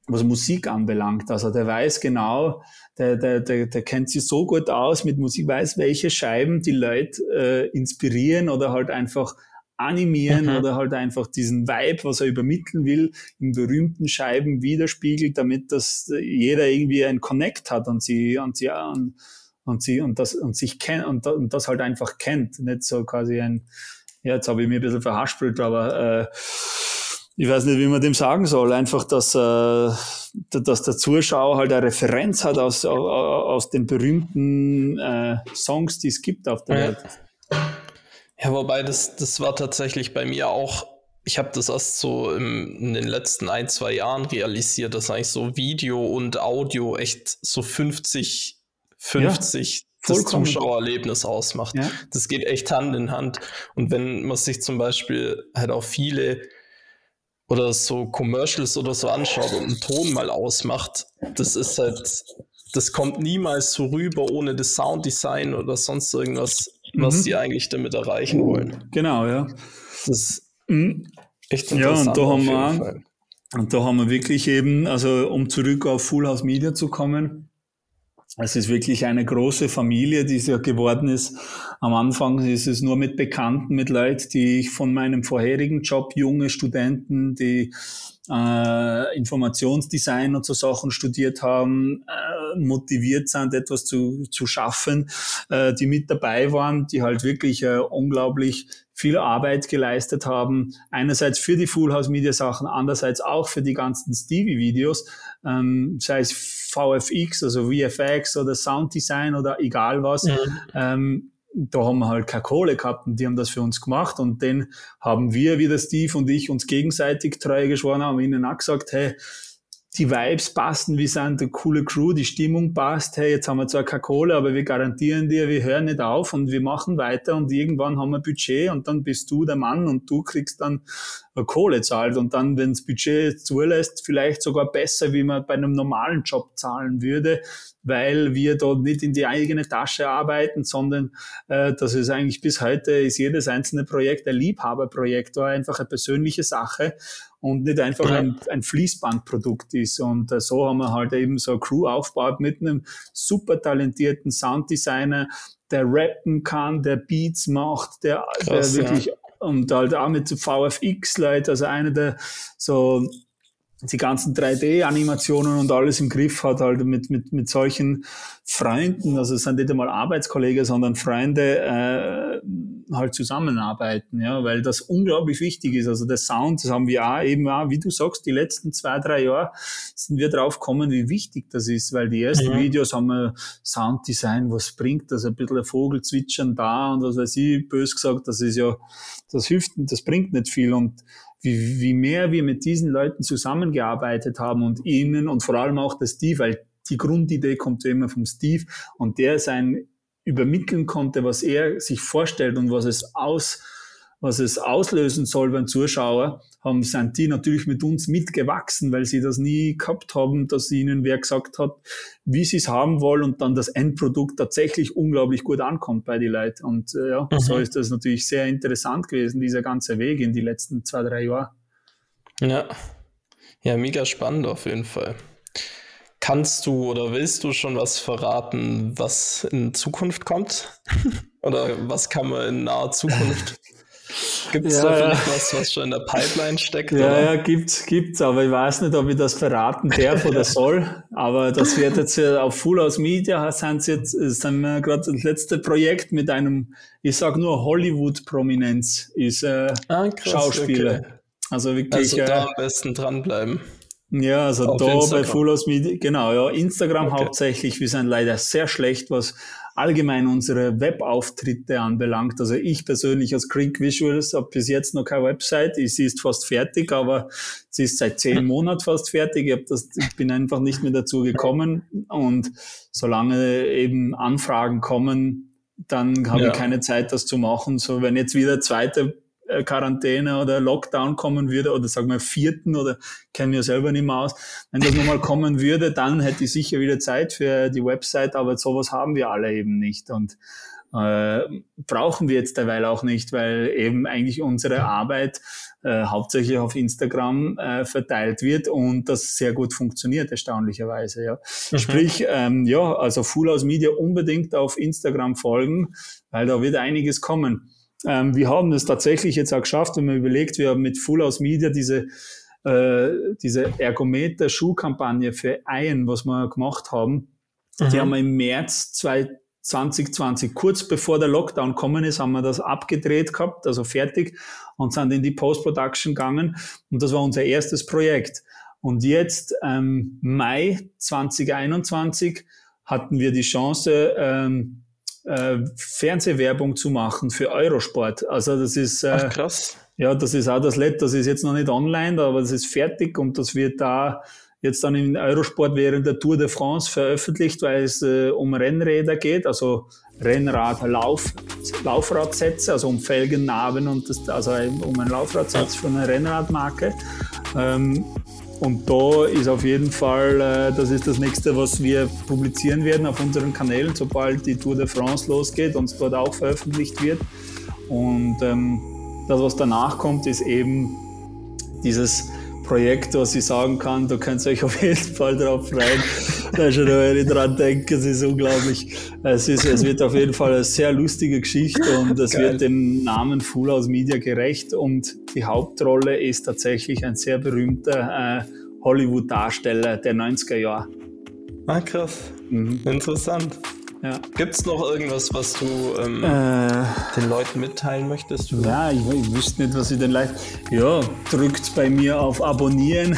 was Musik anbelangt. Also der weiß genau, der, der, der, der kennt sich so gut aus mit Musik, weiß, welche Scheiben die Leute äh, inspirieren oder halt einfach animieren mhm. oder halt einfach diesen Vibe, was er übermitteln will, in berühmten Scheiben widerspiegelt, damit das jeder irgendwie ein Connect hat und sie und sie und, und sie und das und sich kennt und, und das halt einfach kennt, nicht so quasi ein ja, jetzt habe ich mir ein bisschen verhaspelt, aber äh, ich weiß nicht, wie man dem sagen soll, einfach, dass, äh, dass der Zuschauer halt eine Referenz hat aus, aus den berühmten äh, Songs, die es gibt auf der ja. Welt. Ja, wobei das, das war tatsächlich bei mir auch, ich habe das erst so im, in den letzten ein, zwei Jahren realisiert, dass eigentlich so Video und Audio echt so 50, 50 ja das Zuschauererlebnis ausmacht. Ja. Das geht echt Hand in Hand. Und wenn man sich zum Beispiel halt auch viele oder so Commercials oder so anschaut und einen Ton mal ausmacht, das ist halt, das kommt niemals so rüber ohne das Sounddesign oder sonst irgendwas, mhm. was sie eigentlich damit erreichen wollen. Genau, ja. Das ist mhm. echt interessant. Ja, und da haben wir, und da haben wir wirklich eben, also um zurück auf Full House Media zu kommen, es ist wirklich eine große Familie, die es ja geworden ist. Am Anfang ist es nur mit Bekannten, mit Leuten, die ich von meinem vorherigen Job, junge Studenten, die äh, Informationsdesign und so Sachen studiert haben, äh, motiviert sind, etwas zu, zu schaffen, äh, die mit dabei waren, die halt wirklich äh, unglaublich viel Arbeit geleistet haben. Einerseits für die Full House Media Sachen, andererseits auch für die ganzen Stevie-Videos, ähm, sei es VFX, also VFX oder Sounddesign oder egal was. Mhm. Ähm, da haben wir halt keine Kohle gehabt und die haben das für uns gemacht und den haben wir, wie der Steve und ich, uns gegenseitig treu geschworen, haben ihnen auch gesagt, hey, die Vibes passen, wir sind eine coole Crew, die Stimmung passt, hey, jetzt haben wir zwar keine Kohle, aber wir garantieren dir, wir hören nicht auf und wir machen weiter und irgendwann haben wir Budget und dann bist du der Mann und du kriegst dann Kohle zahlt. Und dann, wenn das Budget zulässt, vielleicht sogar besser, wie man bei einem normalen Job zahlen würde, weil wir dort nicht in die eigene Tasche arbeiten, sondern äh, das ist eigentlich bis heute ist jedes einzelne Projekt ein Liebhaberprojekt oder einfach eine persönliche Sache und nicht einfach ein, ein Fließbandprodukt ist. Und äh, so haben wir halt eben so eine Crew aufgebaut mit einem super talentierten Sounddesigner, der rappen kann, der Beats macht, der, Krass, der wirklich ja. und halt auch mit VFX-Leuten, also einer der so die ganzen 3D-Animationen und alles im Griff hat, halt mit, mit, mit solchen Freunden, also es sind nicht einmal Arbeitskollegen, sondern Freunde, äh, halt zusammenarbeiten, ja, weil das unglaublich wichtig ist. Also der Sound, das haben wir auch eben auch, wie du sagst, die letzten zwei, drei Jahre sind wir drauf gekommen, wie wichtig das ist, weil die ersten ja. Videos haben wir Sounddesign, was bringt das, ein bisschen ein Vogel zwitschern da und was weiß ich, bös gesagt, das ist ja, das hilft, das bringt nicht viel und wie, wie mehr wir mit diesen Leuten zusammengearbeitet haben und ihnen und vor allem auch der Steve, weil die Grundidee kommt ja immer vom Steve und der sein übermitteln konnte, was er sich vorstellt und was es aus was es auslösen soll beim Zuschauer, haben, sind die natürlich mit uns mitgewachsen, weil sie das nie gehabt haben, dass ihnen wer gesagt hat, wie sie es haben wollen und dann das Endprodukt tatsächlich unglaublich gut ankommt bei den Leuten. Und äh, ja, mhm. so ist das natürlich sehr interessant gewesen, dieser ganze Weg in die letzten zwei, drei Jahre. Ja, ja, mega spannend auf jeden Fall. Kannst du oder willst du schon was verraten, was in Zukunft kommt? oder was kann man in naher Zukunft Gibt es ja, da vielleicht ja. was, was schon in der Pipeline steckt? Ja, oder? ja, gibt's, gibt's, aber ich weiß nicht, ob ich das verraten darf oder soll. Aber das wird jetzt auf Full House Media sind jetzt, sind wir gerade das letzte Projekt mit einem, ich sag nur Hollywood-Prominenz, ist äh, ah, krass, Schauspieler. Okay. Also wirklich. Also da äh, am besten dranbleiben. Ja, also Auf da Instagram. bei Full House Media, genau, ja, Instagram okay. hauptsächlich. Wir sind leider sehr schlecht, was allgemein unsere Webauftritte anbelangt. Also ich persönlich als Creek Visuals habe bis jetzt noch keine Website. Sie ist fast fertig, aber sie ist seit zehn Monaten fast fertig. Ich, das, ich bin einfach nicht mehr dazu gekommen. Und solange eben Anfragen kommen, dann habe ja. ich keine Zeit, das zu machen. So, wenn jetzt wieder zweite Quarantäne oder Lockdown kommen würde, oder sagen wir vierten, oder kennen wir selber nicht mehr aus, wenn das nochmal kommen würde, dann hätte ich sicher wieder Zeit für die Website, aber sowas haben wir alle eben nicht. Und äh, brauchen wir jetzt derweil auch nicht, weil eben eigentlich unsere Arbeit äh, hauptsächlich auf Instagram äh, verteilt wird und das sehr gut funktioniert, erstaunlicherweise. Ja. Mhm. Sprich, ähm, ja, also Full House Media unbedingt auf Instagram folgen, weil da wird einiges kommen. Ähm, wir haben es tatsächlich jetzt auch geschafft, wenn man überlegt, wir haben mit Full House Media diese äh, diese Ergometer-Schuhkampagne für Eien, was wir gemacht haben, mhm. die haben wir im März 2020 2020, kurz bevor der Lockdown kommen ist, haben wir das abgedreht gehabt, also fertig und sind in die Post-Production gegangen und das war unser erstes Projekt. Und jetzt, ähm, Mai 2021, hatten wir die Chance, ähm, äh, Fernsehwerbung zu machen für Eurosport. Also das ist äh, Ach, krass. Ja, das ist auch das Let, das ist jetzt noch nicht online, aber das ist fertig und das wird da jetzt dann in Eurosport während der Tour de France veröffentlicht, weil es äh, um Rennräder geht, also Rennrad, Lauf, Laufradsätze, also um Felgennarben und das, also um einen Laufradsatz von einer Rennradmarke. Ähm, und da ist auf jeden Fall, äh, das ist das nächste, was wir publizieren werden auf unseren Kanälen, sobald die Tour de France losgeht und es dort auch veröffentlicht wird. Und ähm, das, was danach kommt, ist eben dieses Projekt, was ich sagen kann, da könnt ihr euch auf jeden Fall drauf freuen. da schon, wenn ich dran denke, es ist unglaublich. Es, ist, es wird auf jeden Fall eine sehr lustige Geschichte und es Geil. wird dem Namen Full House Media gerecht und die Hauptrolle ist tatsächlich ein sehr berühmter äh, Hollywood-Darsteller der 90er Jahre. Ah, krass. Mhm. Interessant. Ja. Gibt es noch irgendwas, was du ähm, äh, den Leuten mitteilen möchtest? Ja, ich, ich, wüsste nicht, was ich den Leuten. Ja, drückt bei mir auf Abonnieren.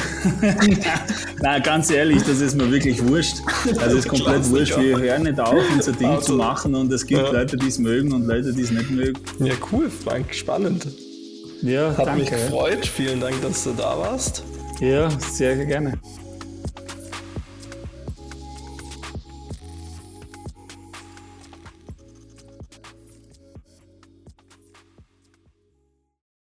Na, ganz ehrlich, das ist mir wirklich wurscht. Das ist komplett wurscht. Wir hören nicht auf, unser Ding also, zu machen und es gibt ja. Leute, die es mögen und Leute, die es nicht mögen. Ja, cool, Frank, spannend. Ja, Hat danke. mich gefreut. Vielen Dank, dass du da warst. Ja, sehr gerne.